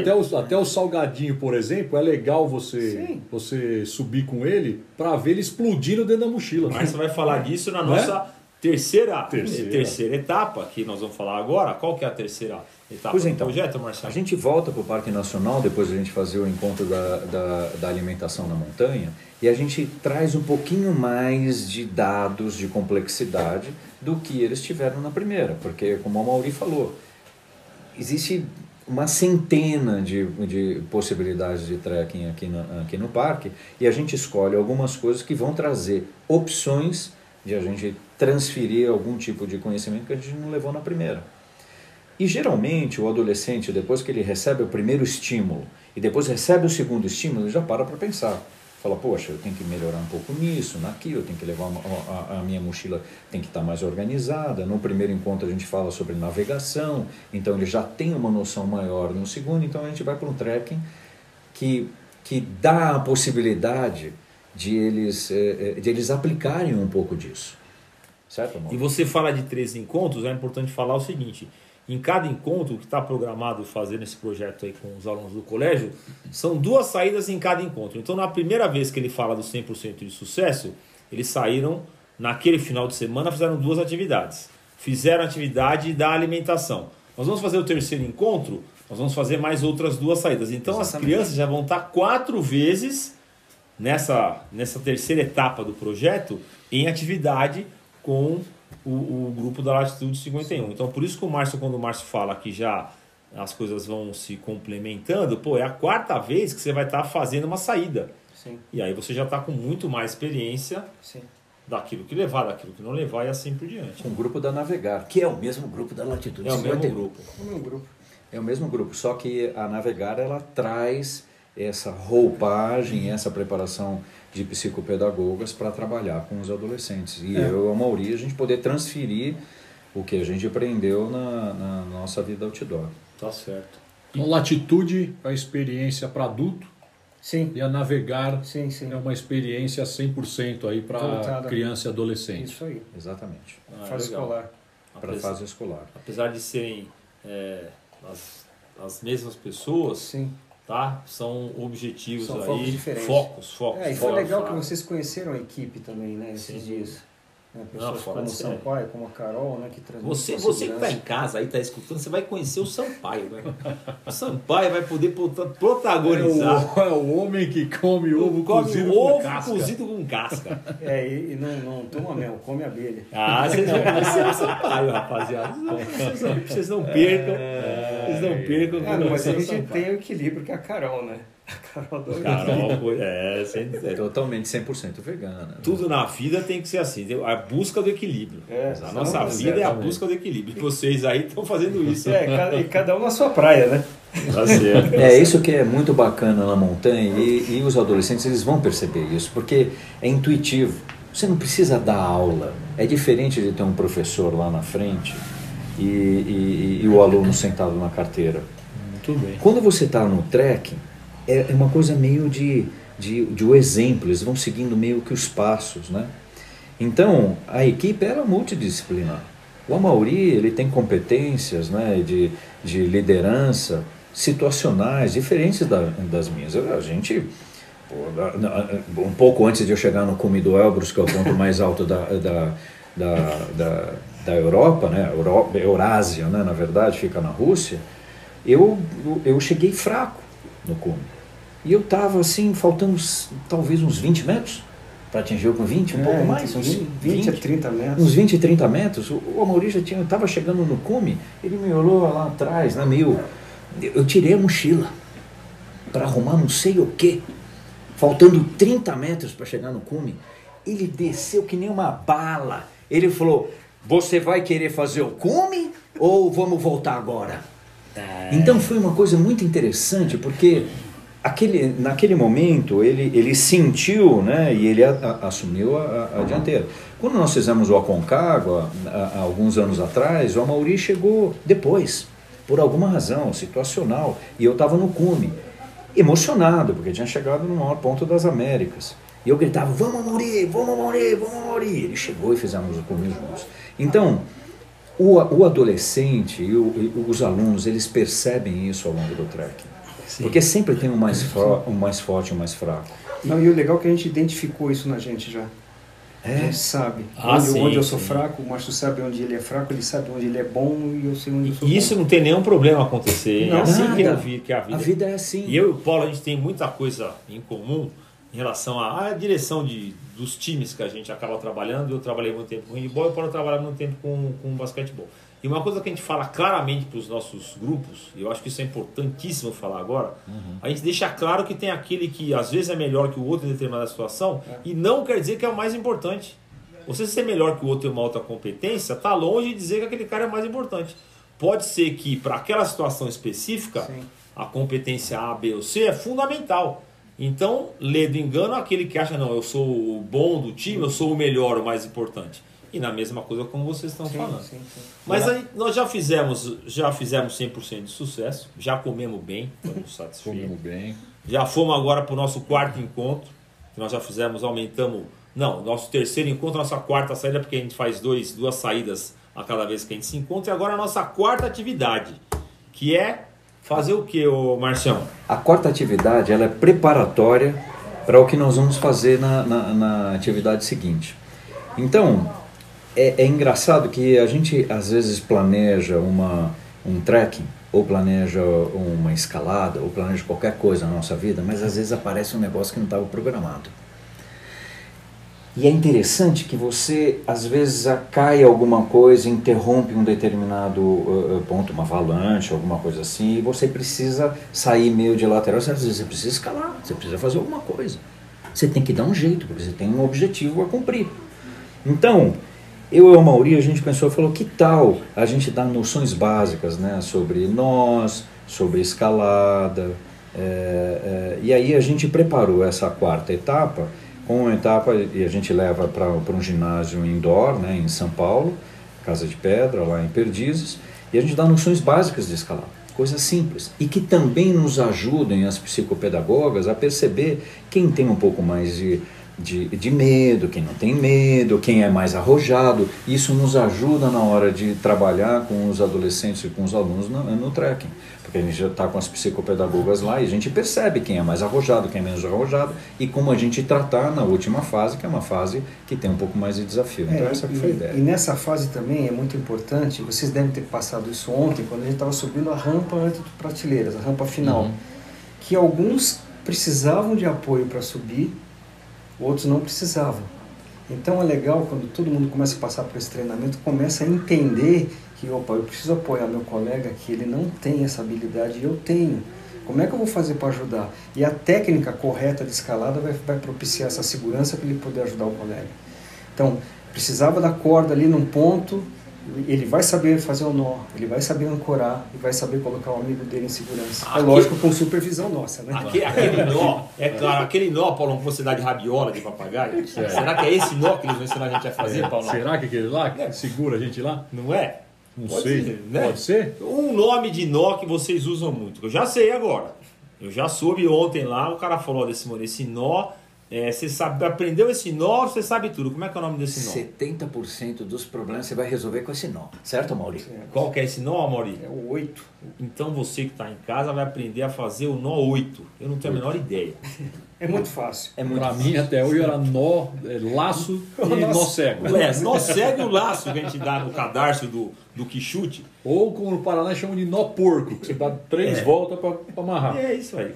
Até o, até o salgadinho, por exemplo, é legal você, Sim. você subir com ele para ver ele explodindo dentro da mochila. Mas você vai falar disso na é? nossa terceira, Terceira. terceira. etapa, que nós vamos falar agora. Qual que é a terceira etapa Pois do então, projeto, A Marcelo? gente volta para o Parque Nacional, depois a gente fazer o encontro da, da, da alimentação na montanha, e a gente traz um pouquinho mais de dados de complexidade do que eles tiveram na primeira, porque, como a Mauri falou, existe uma centena de, de possibilidades de trekking aqui, na, aqui no parque, e a gente escolhe algumas coisas que vão trazer opções de a gente transferir algum tipo de conhecimento que a gente não levou na primeira. E geralmente o adolescente, depois que ele recebe o primeiro estímulo e depois recebe o segundo estímulo, ele já para para pensar. Fala, poxa, eu tenho que melhorar um pouco nisso, naquilo, eu tenho que levar uma, a, a, minha mochila tem que estar mais organizada. No primeiro encontro a gente fala sobre navegação, então ele já tem uma noção maior no segundo, então a gente vai para um trekking que, que dá a possibilidade de eles, eh, eh, de eles aplicarem um pouco disso. Certo, amor? E você fala de três encontros, é importante falar o seguinte: em cada encontro que está programado fazer nesse projeto aí com os alunos do colégio, são duas saídas em cada encontro. Então, na primeira vez que ele fala do 100% de sucesso, eles saíram naquele final de semana, fizeram duas atividades. Fizeram a atividade da alimentação. Nós vamos fazer o terceiro encontro, nós vamos fazer mais outras duas saídas. Então, Exatamente. as crianças já vão estar quatro vezes nessa, nessa terceira etapa do projeto em atividade com o, o grupo da Latitude 51. Então, por isso que o Márcio, quando o Márcio fala que já as coisas vão se complementando, pô, é a quarta vez que você vai estar tá fazendo uma saída. Sim. E aí você já está com muito mais experiência Sim. daquilo que levar, daquilo que não levar e assim por diante. Com o grupo da Navegar, que é o mesmo grupo da Latitude é 51. É o mesmo grupo. É o mesmo grupo. É o mesmo grupo, só que a Navegar ela traz essa roupagem, essa preparação de psicopedagogas para trabalhar com os adolescentes. E é. eu e a Mauri, a gente poder transferir o que a gente aprendeu na, na nossa vida outdoor. Tá certo. Então, latitude é a experiência para adulto. Sim. E a navegar sim, sim. é uma experiência 100% aí para criança e adolescente. Isso aí. Exatamente. Ah, fase legal. escolar. Para fase escolar. Apesar de serem é, as, as mesmas pessoas, sim tá? São objetivos São aí, focos diferentes. Focos, focos. É, e foi legal que vocês conheceram a equipe também, né, esses Sim. dias. Né? Pessoas Não, como o Sampaio, como a Carol, né? Que você, você que está em casa aí, está escutando, você vai conhecer o Sampaio, né? O Sampaio vai poder protagonizar. É o, é o homem que come ovo come cozido ovo com casca. cozido com casca. É, e, e não, não toma mel, come abelha. Ah, vocês vão conhecer o Sampaio, rapaziada. Vocês não, vocês não percam. É, vocês não percam. É, mas a gente tem o equilíbrio que é a Carol, né? Carol Carol, é, sem, é, totalmente 100% vegana. Né? Tudo na vida tem que ser assim, a busca do equilíbrio. É, a nossa vida é a busca do equilíbrio. E vocês aí estão fazendo isso. É, e cada um na sua praia, né? Tá certo. É isso que é muito bacana na montanha e, e os adolescentes eles vão perceber isso, porque é intuitivo. Você não precisa dar aula. É diferente de ter um professor lá na frente e, e, e o aluno sentado na carteira. Muito bem. Quando você está no trekking, é, é uma coisa meio de, de, de o exemplo, eles vão seguindo meio que os passos, né? Então, a equipe era multidisciplinar. O Amauri, ele tem competências né, de, de liderança situacionais, diferentes da, das minhas. A gente, um pouco antes de eu chegar no cume do Elbrus, que é o ponto mais alto da, da, da, da, da Europa, né, Eurásia, né, na verdade, fica na Rússia, eu, eu cheguei fraco no cume. E eu estava assim, faltando talvez uns 20 metros para atingir o com 20, um é, pouco mais. Uns 20, 20 a 30 metros. Uns 20, 30 metros. O, o Amaury já estava chegando no cume, ele me olhou lá atrás, né, meio. Eu tirei a mochila para arrumar não sei o que, faltando 30 metros para chegar no cume. Ele desceu que nem uma bala. Ele falou: Você vai querer fazer o cume ou vamos voltar agora? Então foi uma coisa muito interessante, porque aquele, naquele momento ele, ele sentiu né, e ele a, a, assumiu a, a, dianteira. Quando nós fizemos o Aconcagua, alguns anos atrás, o Amauri chegou depois, por alguma razão situacional, e eu estava no cume, emocionado, porque tinha chegado no maior ponto das Américas. E eu gritava, vamos Amauri, vamos Amauri, vamos Amauri. Ele chegou e fizemos o cume juntos. Então, o, o adolescente e, o, e os alunos, eles percebem isso ao longo do trekking. Sim. Porque sempre tem um mais, o um mais forte e um mais fraco. Não, e o legal é que a gente identificou isso na gente já. É. A gente sabe. Ah, onde, sim, onde eu sou sim. fraco, o Márcio sabe onde ele é fraco, ele sabe onde ele é bom e eu sei onde eu sou Isso bom. não tem nenhum problema acontecer. Não, é assim nada. que, eu vi, que a vida. A vida é assim. E eu e o Paulo, a gente tem muita coisa em comum em relação à, direção de, dos times que a gente acaba trabalhando. Eu trabalhei muito tempo com handball e o Paulo trabalhava muito tempo com, com basquetebol. E uma coisa que a gente fala claramente para os nossos grupos, e eu acho que isso é importantíssimo falar agora, uhum. a gente deixa claro que tem aquele que às vezes é melhor que o outro em determinada situação, é. e não quer dizer que é o mais importante. Você ser melhor que o outro em uma outra competência, está longe de dizer que aquele cara é mais importante. Pode ser que para aquela situação específica, Sim. a competência A, B ou C é fundamental. Então, lê do engano aquele que acha, não, eu sou o bom do time, eu sou o melhor, o mais importante. E na mesma coisa como vocês estão Sim, falando. sim, sim. Mas aí nós já fizemos, já fizemos 100% de sucesso, já comemos bem, estamos satisfeitos. Comemos bem. Já fomos agora para o nosso quarto encontro, que nós já fizemos, aumentamos. Não, nosso terceiro encontro, nossa quarta saída, porque a gente faz dois, duas saídas a cada vez que a gente se encontra. E agora a nossa quarta atividade, que é fazer o que, Marcião? A quarta atividade ela é preparatória para o que nós vamos fazer na, na, na atividade seguinte. Então, é, é engraçado que a gente às vezes planeja uma, um trekking, ou planeja uma escalada, ou planeja qualquer coisa na nossa vida, mas às vezes aparece um negócio que não estava programado. E é interessante que você, às vezes, cai alguma coisa, interrompe um determinado uh, ponto, uma avalanche, alguma coisa assim, e você precisa sair meio de lateral. Às vezes você precisa escalar, você precisa fazer alguma coisa. Você tem que dar um jeito, porque você tem um objetivo a cumprir. Então, eu e o Mauri, a gente pensou, falou, que tal a gente dar noções básicas né, sobre nós, sobre escalada, é, é, e aí a gente preparou essa quarta etapa, uma etapa, e a gente leva para um ginásio indoor, né, em São Paulo, Casa de Pedra, lá em Perdizes, e a gente dá noções básicas de escalada, coisas simples, e que também nos ajudem as psicopedagogas a perceber quem tem um pouco mais de, de, de medo, quem não tem medo, quem é mais arrojado. Isso nos ajuda na hora de trabalhar com os adolescentes e com os alunos no, no trekking. Porque a gente já está com as psicopedagogas lá e a gente percebe quem é mais arrojado, quem é menos arrojado e como a gente tratar na última fase, que é uma fase que tem um pouco mais de desafio. Então, É, essa e, foi a ideia. e nessa fase também é muito importante, vocês devem ter passado isso ontem, quando a gente estava subindo a rampa antes de prateleiras, a rampa final, Uhum. que alguns precisavam de apoio para subir, outros não precisavam. Então é legal quando todo mundo começa a passar por esse treinamento, começa a entender que, opa, eu preciso apoiar meu colega que ele não tem essa habilidade e eu tenho. Como é que eu vou fazer para ajudar? E a técnica correta de escalada vai, vai propiciar essa segurança para ele poder ajudar o colega. Então, precisava da corda ali num ponto, ele vai saber fazer o nó, ele vai saber ancorar e vai saber colocar o amigo dele em segurança. É Aqui- lógico, com supervisão nossa, né? Aque- Aquele nó, é claro, aquele nó, Paulo, que você dá de rabiola de papagaio. Será que é esse nó que eles vão ensinar a gente a fazer, Paulo? Será que aquele lá que segura a gente lá? Não é? Não Pode sei. ser, né? Pode ser? Um nome de nó que vocês usam muito. Eu já sei agora. Eu já soube ontem lá, o cara falou desse mano, esse nó. É, você sabe, aprendeu esse nó, você sabe tudo. Como é que é o nome desse nó? 70% dos problemas você vai resolver com esse nó, certo, Maurício? Qual que é esse nó, Mauri? É o 8. Então você que está em casa vai aprender a fazer o nó 8. Eu não tenho a menor ideia. É muito fácil. É muito Pra fácil. mim, até hoje era nó, é, laço e nó cego. É, nó segue o laço que a gente dá no cadarço do, do quichute. Ou como no Paraná chamam de nó porco, que você dá três É. voltas pra amarrar. É isso aí.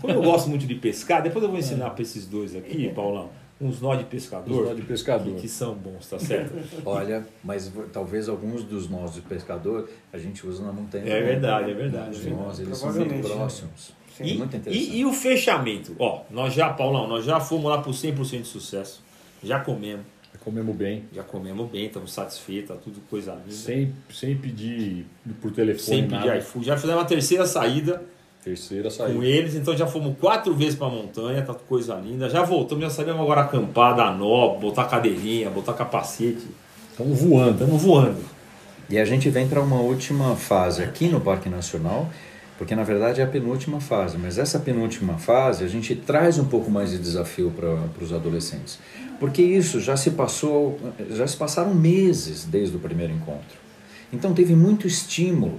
Como eu gosto muito de pescar, depois eu vou ensinar para esses dois aqui, Paulão, uns nó de pescador. Uns nó de pescador. Que, que são bons, tá certo? Olha, mas talvez alguns dos nós de pescador a gente usa na montanha. É verdade, é verdade. Os nós, eles são muito né? próximos. E, é muito interessante. e, e o fechamento? Ó, nós já, Paulão, nós já fomos lá por 100% de sucesso. Já comemos, Comemos bem, já comemos bem, estamos satisfeitos, tá tudo coisa linda. sem, sem pedir por telefone Sem pedir nada. iFood. Já fizemos a terceira saída Terceira com saiu. eles, então já fomos quatro vezes pra montanha, tá coisa linda. Já voltamos, já sabemos agora acampar, dar nó, botar cadeirinha, botar capacete. Estamos voando. Estamos voando. E a gente vem para uma última fase aqui no Parque Nacional, porque na verdade é a penúltima fase, mas essa penúltima fase a gente traz um pouco mais de desafio para os adolescentes. Porque isso já se passou, já se passaram meses desde o primeiro encontro. Então teve muito estímulo.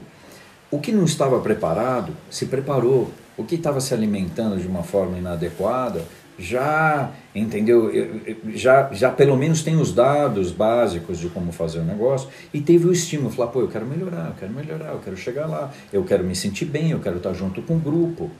O que não estava preparado se preparou. O que estava se alimentando de uma forma inadequada já, entendeu? Eu- eu- Já, já pelo menos tem os dados básicos de como fazer o negócio e teve o estímulo, falar, pô, eu quero melhorar, eu quero melhorar, eu quero chegar lá, eu quero me sentir bem, eu quero estar junto com o grupo.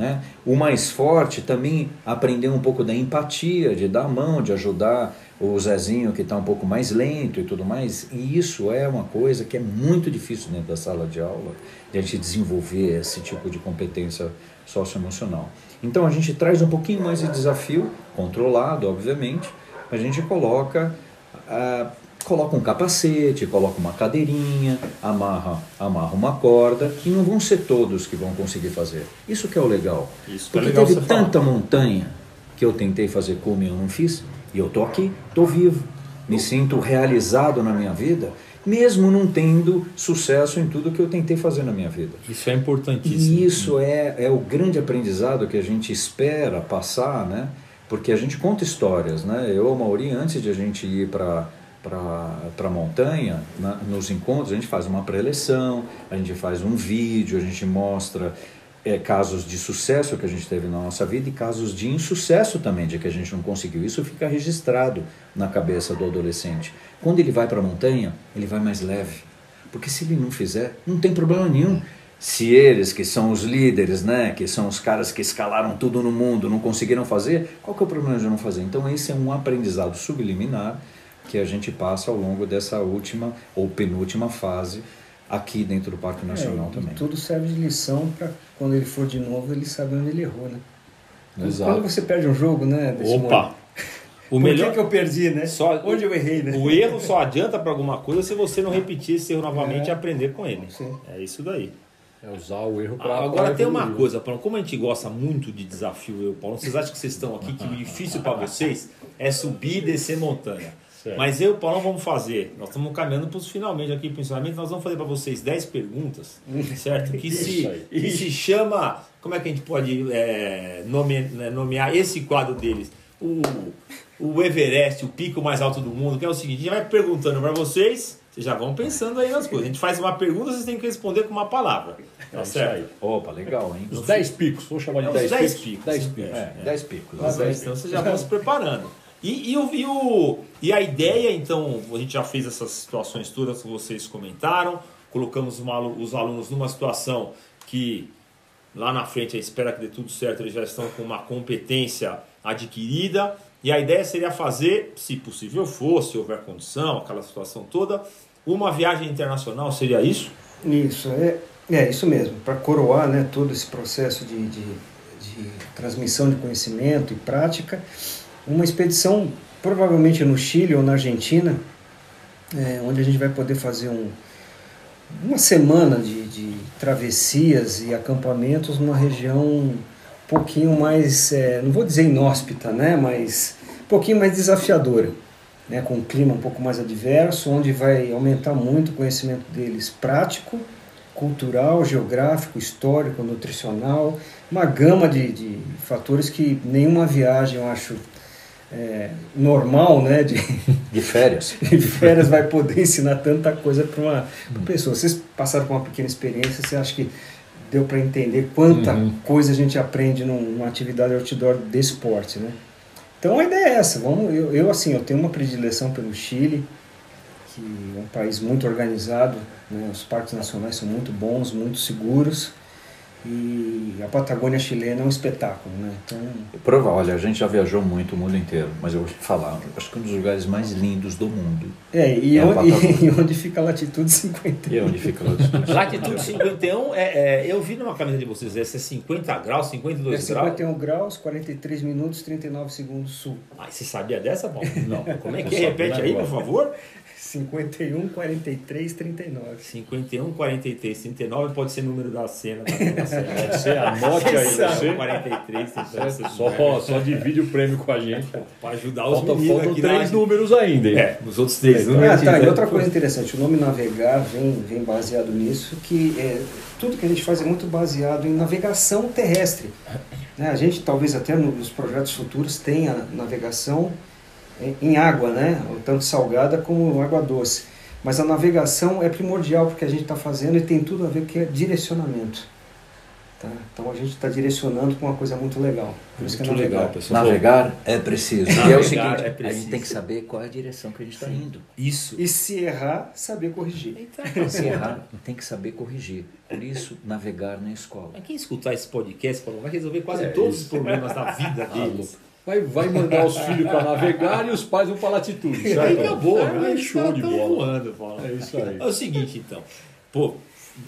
Né? O mais forte também aprendeu um pouco da empatia, de dar a mão, de ajudar o Zezinho que está um pouco mais lento e tudo mais. E isso é uma coisa que é muito difícil dentro da sala de aula, de a gente desenvolver esse tipo de competência socioemocional. Então a gente traz um pouquinho mais de desafio, controlado, obviamente, a gente coloca ah, coloca um capacete, coloca uma cadeirinha, amarra, amarra uma corda e não vão ser todos que vão conseguir fazer. Isso que é o legal. Isso que é Porque legal teve tanta montanha que eu tentei fazer e eu não fiz, e eu tô aqui, tô vivo, me sinto realizado na minha vida, mesmo não tendo sucesso em tudo que eu tentei fazer na minha vida. Isso é importantíssimo. E isso é, é o grande aprendizado que a gente espera passar, né? Porque a gente conta histórias, né? Eu, Mauri, antes de a gente ir para para a montanha, na- nos encontros, a gente faz uma pré-eleção, a gente faz um vídeo, a gente mostra é, casos de sucesso que a gente teve na nossa vida e casos de insucesso também, de que a gente não conseguiu. Isso fica registrado na cabeça do adolescente. Quando ele vai para a montanha, ele vai mais leve. Porque se ele não fizer, não tem problema nenhum. Se eles, que são os líderes, né, que são os caras que escalaram tudo no mundo, não conseguiram fazer, qual que é o problema de não fazer? Então esse é um aprendizado subliminar que a gente passa ao longo dessa última ou penúltima fase aqui dentro do Parque Nacional É, e também. tudo serve de lição para quando ele for de novo ele saber onde ele errou, né? Exato. Quando você perde um jogo, né? desse Opa! modo, O Por melhor que, que eu perdi, né? Só- Onde eu errei, né? O erro só adianta para alguma coisa se você não repetir esse erro novamente É. e aprender com ele. Sim. É isso daí. É usar o erro para Agora tem uma coisa, Paulo, como a gente gosta muito de desafio, eu, Paulo, vocês acham que vocês estão aqui que o difícil para vocês é subir e descer montanha. Certo. Mas eu e o Paulo vamos fazer. Nós estamos caminhando para os finalmente aqui, principalmente. Nós vamos fazer para vocês 10 perguntas, certo? Que se, que se chama. Como é que a gente pode é, nome- né, nomear esse quadro deles? O, o Everest, o pico mais alto do mundo, que é o seguinte: a gente vai perguntando para vocês, vocês já vão pensando aí nas coisas. A gente faz uma pergunta, vocês têm que responder com uma palavra. Tá É isso certo? aí. Opa, legal, hein? Os 10 picos, vou chamar de É, os 10 10 picos. picos. 10 picos. É, 10 picos. Tá então vocês já vão se preparando. E, e, e, o- e a ideia, então, a gente já fez essas situações todas que vocês comentaram, colocamos uma os alunos numa situação que lá na frente espera que dê tudo certo, eles já estão com uma competência adquirida. E a ideia seria fazer, se possível for, se houver condição, aquela situação toda, uma viagem internacional, seria isso? Isso, é, é isso mesmo. Para coroar né, todo esse processo de, de, de transmissão de conhecimento e prática, uma expedição provavelmente no Chile ou na Argentina, é, onde a gente vai poder fazer um, uma semana de, de travessias e acampamentos numa região um pouquinho mais, é, não vou dizer inóspita, né, mas um pouquinho mais desafiadora né, com um clima um pouco mais adverso, onde vai aumentar muito o conhecimento deles prático, cultural, geográfico, histórico, nutricional, uma gama de, de fatores que nenhuma viagem, eu acho, é, normal, né, de, De férias. de férias vai poder ensinar tanta coisa para uma pessoa. Vocês passaram por uma pequena experiência, você acha que deu para entender quanta coisa a gente aprende num- numa atividade outdoor de esporte, né? Então a ideia é essa. Vamos, eu, eu assim, eu tenho uma predileção pelo Chile, que é um país muito organizado, né? Os parques nacionais são muito bons, muito seguros. E a Patagônia chilena é um espetáculo, né? Então, Prova, olha, a gente já viajou muito o mundo inteiro, mas eu vou te falar, acho que um dos lugares mais lindos do mundo. é, e, É a onde, e onde fica a latitude 50? E é onde fica lá distante. Latitude 51, é, é, eu vi numa camisa de vocês, essa é 50 graus, 52 É graus. 51 graus, 43 minutos, 39 segundos sul. Ah, você sabia dessa, Paulo? Não. Como é que é? Repete aí, por favor. 51, 43, 39. 51, 43, 39 pode ser número da cena. Da cena. Você anote aí, você. 43, 39, Só, só divide o prêmio com a gente. Para ajudar os Faltam, meninos faltam aqui três na... números ainda, hein? É, os outros três Então, números. Ah, tá, e outra coisa interessante, o nome navegar vem, vem baseado nisso, que é, tudo que a gente faz é muito baseado em navegação terrestre. Né? A gente talvez até nos projetos futuros tenha navegação em, em água, né? tanto salgada como água doce. Mas a navegação é primordial porque a gente está fazendo e tem tudo a ver com é direcionamento. Tá? Então a gente está direcionando para uma coisa muito legal. Por isso que é Muito navegar. legal, pessoal. Navegar é preciso. e é Navegar o seguinte, é a gente preciso. tem que saber qual é a direção que a gente está indo. Isso. E se errar, saber corrigir. Se errar, tem que saber corrigir. Por isso, navegar na escola. Mas quem escutar esse podcast, Paulo, vai resolver quase É todos isso. os problemas da vida deles. Vai, vai mandar os filhos para navegar e os pais vão para latitude. E aí acabou, É, né? show de Tão bola. voando, Paulo. É isso aí. É o seguinte, então. Pô,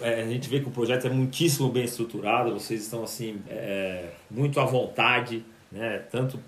é, a gente vê que o projeto é muitíssimo bem estruturado, vocês estão assim, é, muito à vontade, né? Tanto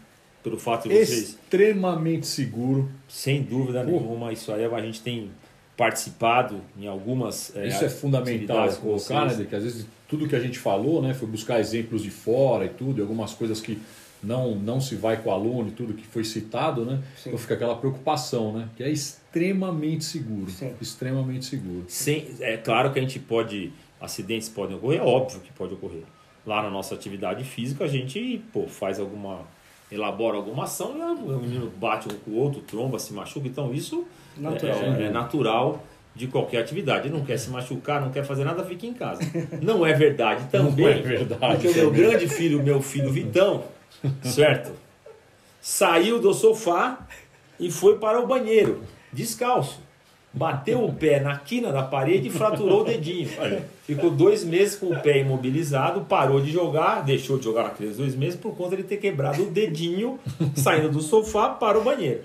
pelo fato de vocês, Extremamente seguro. sem dúvida nenhuma, isso aí a gente tem participado em algumas Isso é fundamental colocar, né? Que às vezes tudo que a gente falou, né? Foi buscar exemplos de fora e tudo, e algumas coisas que não, não se vai com o aluno e tudo que foi citado, né? Sim. Então fica aquela preocupação, né? Que é extremamente seguro. Sim. Extremamente seguro. Sem, é claro que a gente pode, acidentes podem ocorrer, é óbvio que pode ocorrer. Lá na nossa atividade física, a gente pô, faz alguma, elabora alguma ação e o menino bate um com o outro, tromba, se machuca. Então isso Natural, é, né? é natural de qualquer atividade. Ele não quer se machucar, não quer fazer nada, fica em casa. Não é verdade também. Não é verdade Porque o meu também. grande filho, meu filho Vitão, certo? Saiu do sofá e foi para o banheiro, descalço. Bateu o pé na quina da parede e fraturou o dedinho. Ficou dois meses com o pé imobilizado, parou de jogar, deixou de jogar naqueles dois meses por conta de ter quebrado o dedinho saindo do sofá para o banheiro.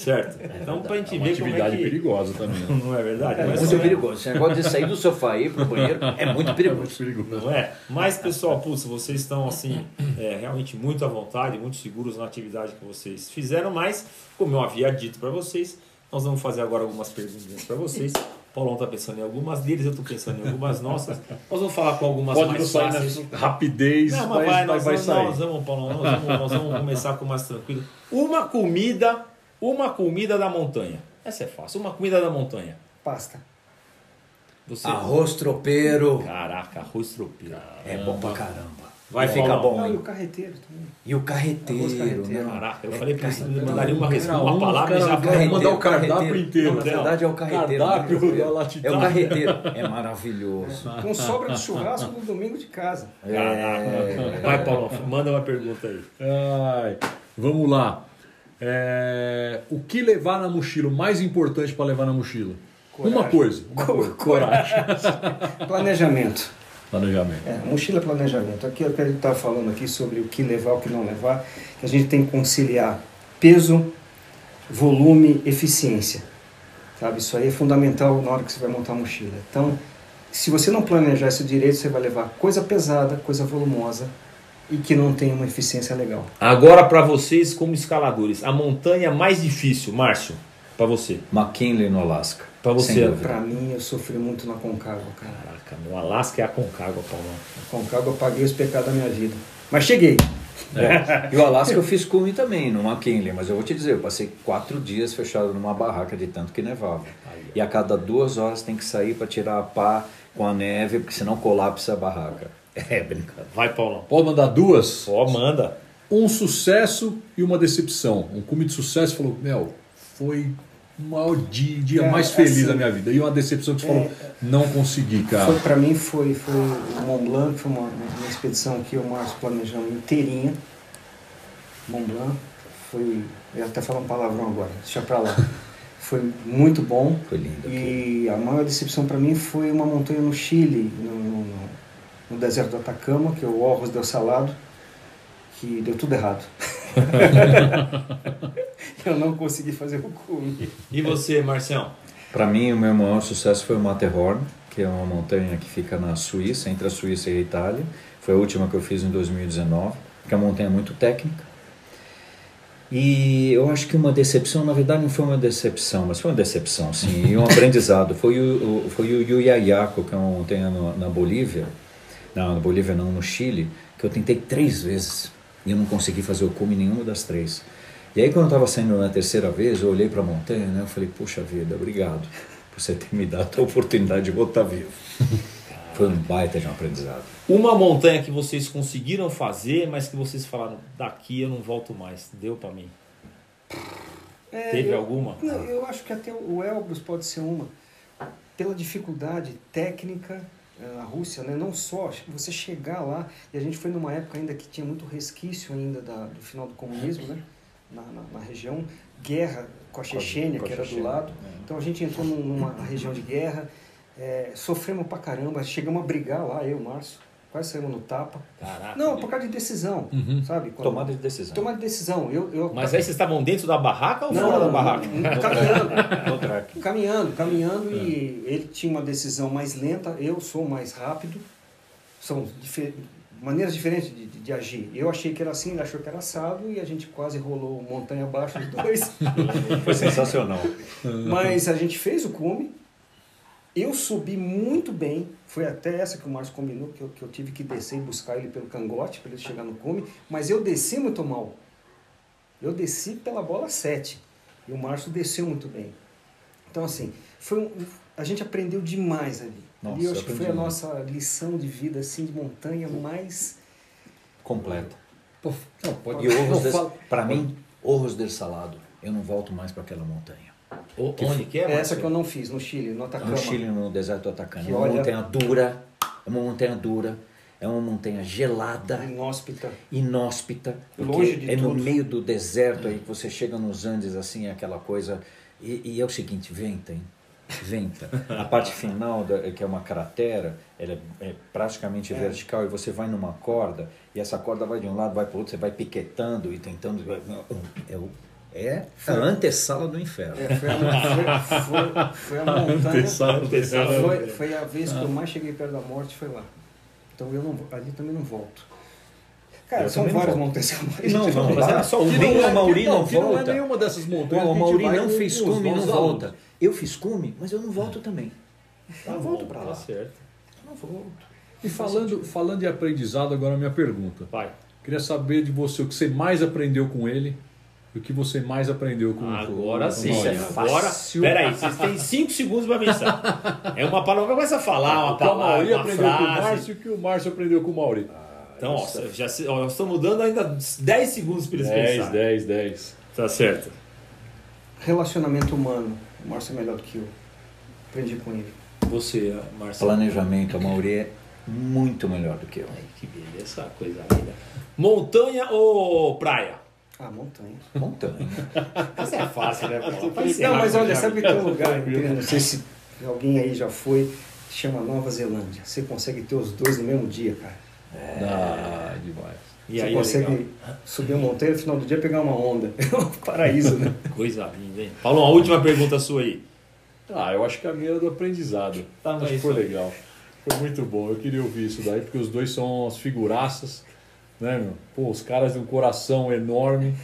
Certo? Então, pra gente É uma ver como é atividade que... perigosa também. Não é verdade? É Mas muito é- perigoso. Esse negócio de sair do sofá e ir pro banheiro é muito perigoso. perigoso. Não é? Mas, pessoal, putz, vocês estão assim, é, realmente muito à vontade, muito seguros na atividade que vocês fizeram, mas, como eu havia dito para vocês, nós vamos fazer agora algumas perguntas para vocês. O Paulão está pensando em algumas deles, eu estou pensando em algumas nossas. Nós vamos falar com algumas Pode mais sair fáceis. na rapidez, Não, mas mas vai, vai, nós, vai vamos, sair. nós vamos, Paulão, nós vamos, nós vamos começar com mais tranquilo. Uma comida, uma comida da montanha. Essa é fácil. Uma comida da montanha. Pasta. Você... Arroz tropeiro Caraca, arroz tropeiro. é bom pra caramba. Vai, fica Paulão. bom, Ah, e o carreteiro também. E o carreteiro, Arroz carreteiro. né? Caraca, eu falei pra você mandaria uma, res- Cara, uma um, palavra e já vai Carreteiro, mandar o cardápio inteiro. Não, na verdade é o carreteiro. Cardápio, né? É o carreteiro. É maravilhoso. Com sobra de churrasco no domingo de casa. Caraca. Vai, Paulo, manda uma pergunta aí. Ai, vamos lá. É, o que levar na mochila? O mais importante para levar na mochila? Coragem. Uma coisa. Uma coisa. Coragem. Planejamento. Planejamento. É, mochila planejamento. Aqui é o que a gente está falando aqui sobre o que levar, o que não levar. Que a gente tem que conciliar peso, volume, eficiência. Sabe? Isso aí é fundamental na hora que você vai montar a mochila. Então, se você não planejar isso direito, você vai levar coisa pesada, coisa volumosa e que não tem uma eficiência legal. Agora para vocês como escaladores, a montanha mais difícil, Márcio, para você. McKinley no Alasca. Pra você. Para mim, eu sofri muito na Concagua, cara. Caraca, no Alasca é a Concagua, Paulão. Na Concagua eu paguei os pecados da minha vida. Mas cheguei. E o Alasca eu fiz cume também, no McKinley, mas eu vou te dizer, eu passei quatro dias fechado numa barraca de tanto que nevava. E a cada duas horas tem que sair para tirar a pá com a neve, porque senão colapsa a barraca. É brincadeira. Vai, Paulão. Pode mandar duas? Só manda. Um sucesso e uma decepção. Um cume de sucesso falou, Mel, foi o maior dia, dia Cara, mais feliz assim, da minha vida. E uma decepção que você é, falou, não consegui, cara. Foi para mim foi foi o Mont Blanc, foi uma, uma expedição que o Márcio planejamos inteirinha. Mont Blanc foi, eu até falar um palavrão agora, deixa pra lá. Foi muito bom. Foi lindo. E a maior decepção para mim foi uma montanha no Chile, no, no- no- no deserto do Atacama, que é o Orros del Salado, que deu tudo errado. eu não consegui fazer o cume. E você, Marcião? Para mim, o meu maior sucesso foi o Matterhorn, que é uma montanha que fica na Suíça, entre a Suíça e a Itália. Foi a última que eu fiz em 2019, que é uma montanha muito técnica. E eu acho que uma decepção, na verdade não foi uma decepção, mas foi uma decepção, sim, e um aprendizado. Foi o, o- foi o Yuyayaco, que é uma montanha no- na Bolívia, na Bolívia não, no Chile, que eu tentei três vezes e eu não consegui fazer o cume nenhuma das três. E aí quando eu estava saindo na terceira vez, eu olhei para a montanha, né, eu falei, puxa vida, obrigado por você ter me dado a oportunidade de voltar vivo. Foi um baita de um aprendizado. Uma montanha que vocês conseguiram fazer, mas que vocês falaram, daqui eu não volto mais. Deu para mim. É, Teve eu- alguma? Não, eu acho que até o Elbrus pode ser uma. Pela dificuldade técnica na Rússia, né? não só você chegar lá, e a gente foi numa época ainda que tinha muito resquício ainda da- do final do comunismo, né? na, na, na região, guerra com a Chechênia, com a que era do lado. é. Então a gente entrou num- numa região de guerra, eh, sofremos pra caramba, chegamos a brigar lá, eu Márcio, quase saímos no tapa. Caraca. Não, por causa de decisão, Uhum. sabe? Quando- Tomada de decisão. Tomada de decisão. Eu, eu, Mas aí vocês estavam dentro da barraca ou Não, fora da barraca? caminhando. Caminhando, caminhando e ele tinha uma decisão mais lenta, eu sou mais rápido. são dife- maneiras diferentes de, de- de agir. Eu achei que era assim, ele achou que era assado e a gente quase rolou montanha abaixo os dois. Foi sensacional. Mas a gente fez o cume. Eu subi muito bem. Foi até essa que o Márcio combinou, que eu, que eu tive que descer e buscar ele pelo cangote para ele chegar no cume. Mas eu desci muito mal. Eu desci pela bola 7. E o Márcio desceu muito bem. Então, assim, foi um- a gente aprendeu demais ali. Nossa, ali eu eu acho que foi a nossa lição de vida, assim, de montanha mais... Completa. Pô, não, pode, E Orros, fala- para mim, Orros del Salado. Eu não volto mais para aquela montanha. O- Onde que é, essa Marcelo? que eu não fiz, no Chile, no Atacama. No Chile, no deserto do Atacama. Que É uma olha- montanha dura, é uma montanha dura, é uma montanha gelada, Inóspita. inóspita, Longe de é no tudo. meio do deserto aí que você chega nos Andes, assim, é aquela coisa. E, e é o seguinte, venta, hein? Venta. A parte final, da, que é uma cratera, ela é, é praticamente vertical e você vai numa corda e essa corda vai de um lado, vai para o outro, você vai piquetando e tentando. É, o- é a antessala do inferno. É, foi, a, foi, foi- foi a montanha. Antessala. Foi, foi a vez que eu mais cheguei perto da morte, foi lá. Então eu não, ali também não volto. Cara, Eu são também várias montanhas que eu mais Não, não, Mas era só uma. Nem não o é- Mauri não que não é volta. nenhuma dessas montanhas. O Mauri não fez cume e não volta. alunos. Eu fiz cume, mas eu não volto também. Tá Eu não bom, volto para tá lá. certo. Eu não volto. E falando, falando de aprendizado, agora a minha pergunta. Vai. Queria saber de você o que você mais aprendeu com ele e o que você mais aprendeu com Agora com o sim. Isso é. Agora. Peraí, vocês têm 5 segundos pra pensar. É uma palavra, começa a falar uma O palavra, uma aprendeu com o frase. Márcio e o que o Márcio aprendeu com o Mauri. Então, ó, já, se- ó, nós estamos dando ainda 10 segundos para eles 10, pensarem. 10, 10. Tá certo. Relacionamento humano. O Márcio é melhor do que eu. Aprendi com ele. Você, Marcelo. Planejamento, a Mauri é muito melhor do que eu. Ai, que beleza, essa coisa linda. Montanha ou praia? Ah, montanha. Montanha. Essa é fácil, né? Paulo? Pra Não, mas olha, sabe que tem um lugar, não sei se alguém aí já foi, chama Nova Zelândia. Você consegue ter os dois no mesmo dia, cara. Ah, demais. E Você aí, é consegue legal. subir uma montanha no final do dia e pegar uma onda. É um paraíso, né? Coisa linda, hein? Paulo, a última pergunta sua aí. Ah, eu acho que a minha era do aprendizado. Tá, acho mas que foi legal. Foi muito bom. Eu queria ouvir isso daí, porque os dois são as figuraças, né, meu? Pô, os caras de um coração enorme,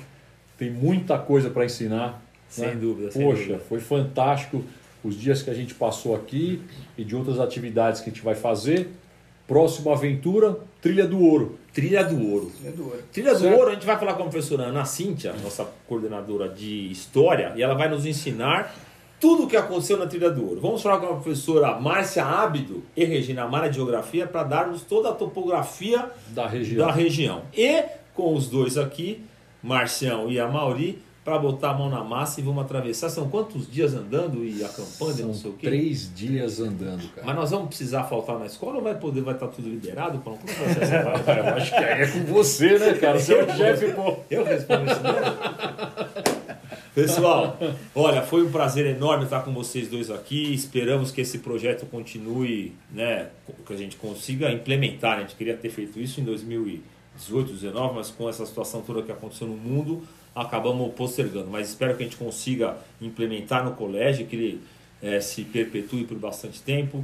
tem muita coisa para ensinar. Sem né? dúvida, sem Poxa, dúvida. foi fantástico os dias que a gente passou aqui e de outras atividades que a gente vai fazer. Próxima aventura, Trilha do Ouro. Trilha do Ouro. É do ouro. Trilha do Certo. Ouro, a gente vai falar com a professora Ana Cíntia, nossa coordenadora de História, e ela vai nos ensinar tudo o que aconteceu na Trilha do Ouro. Vamos falar com a professora Márcia Ábido e Regina Mara de Geografia para darmos toda a topografia Da região. da região. E com os dois aqui, Marcião e a Mauri, para botar a mão na massa e vamos atravessar. São quantos dias andando e acampando e não sei o quê? três dias andando, cara. Mas nós vamos precisar faltar na escola ou vai poder, vai estar tudo liberado? Paulo? Como vai ser? Eu acho que aí é com você, né, cara? Você é o chefe, pô. Eu respondo isso mesmo? Pessoal, olha, foi um prazer enorme estar com vocês dois aqui. Esperamos que esse projeto continue, né? Que a gente consiga implementar. né? A gente queria ter feito isso em 2018, 2019, mas com essa situação toda que aconteceu no mundo, acabamos postergando. Mas espero que a gente consiga implementar no colégio, que ele eh, se perpetue por bastante tempo.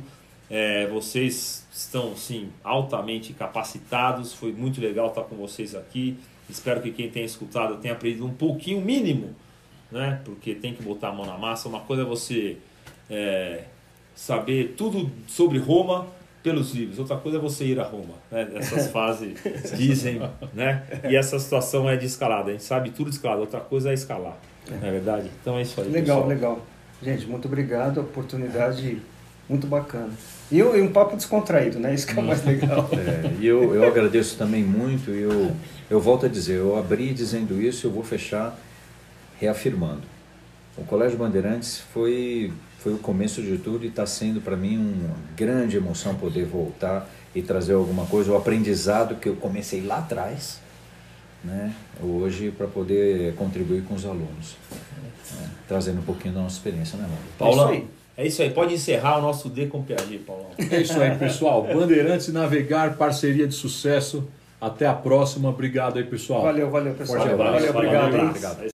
É, vocês estão sim altamente capacitados. Foi muito legal estar com vocês aqui. Espero que quem tenha escutado tenha aprendido um pouquinho mínimo, né? Porque tem que botar a mão na massa. Uma coisa é você é, saber tudo sobre Roma pelos livros. Outra coisa é você ir a Roma. Né? Essas fases dizem, né? E essa situação é de escalada. A gente sabe tudo de escalada. Outra coisa é escalar. Não é verdade? Então é isso aí. Legal, pessoal. legal. Gente, muito obrigado. Oportunidade muito bacana. E, e um papo descontraído, né? Isso que é o mais legal. É, e eu, eu agradeço também muito. e Eu, eu volto a dizer, eu abri dizendo isso, eu vou fechar reafirmando. O Colégio Bandeirantes foi, foi o começo de tudo e está sendo para mim uma grande emoção poder voltar e trazer alguma coisa, o aprendizado que eu comecei lá atrás, né, hoje para poder contribuir com os alunos, né, trazendo um pouquinho da nossa experiência, né, Mauro? Paulão, É isso aí. é isso aí. Pode encerrar o nosso D com Piaget, Paulão. É isso aí, pessoal. Bandeirantes Navegar, parceria de sucesso. Até a próxima. Obrigado aí, pessoal. Valeu, valeu, pessoal. Forte abraço. Valeu, obrigado. Valeu? Obrigado. É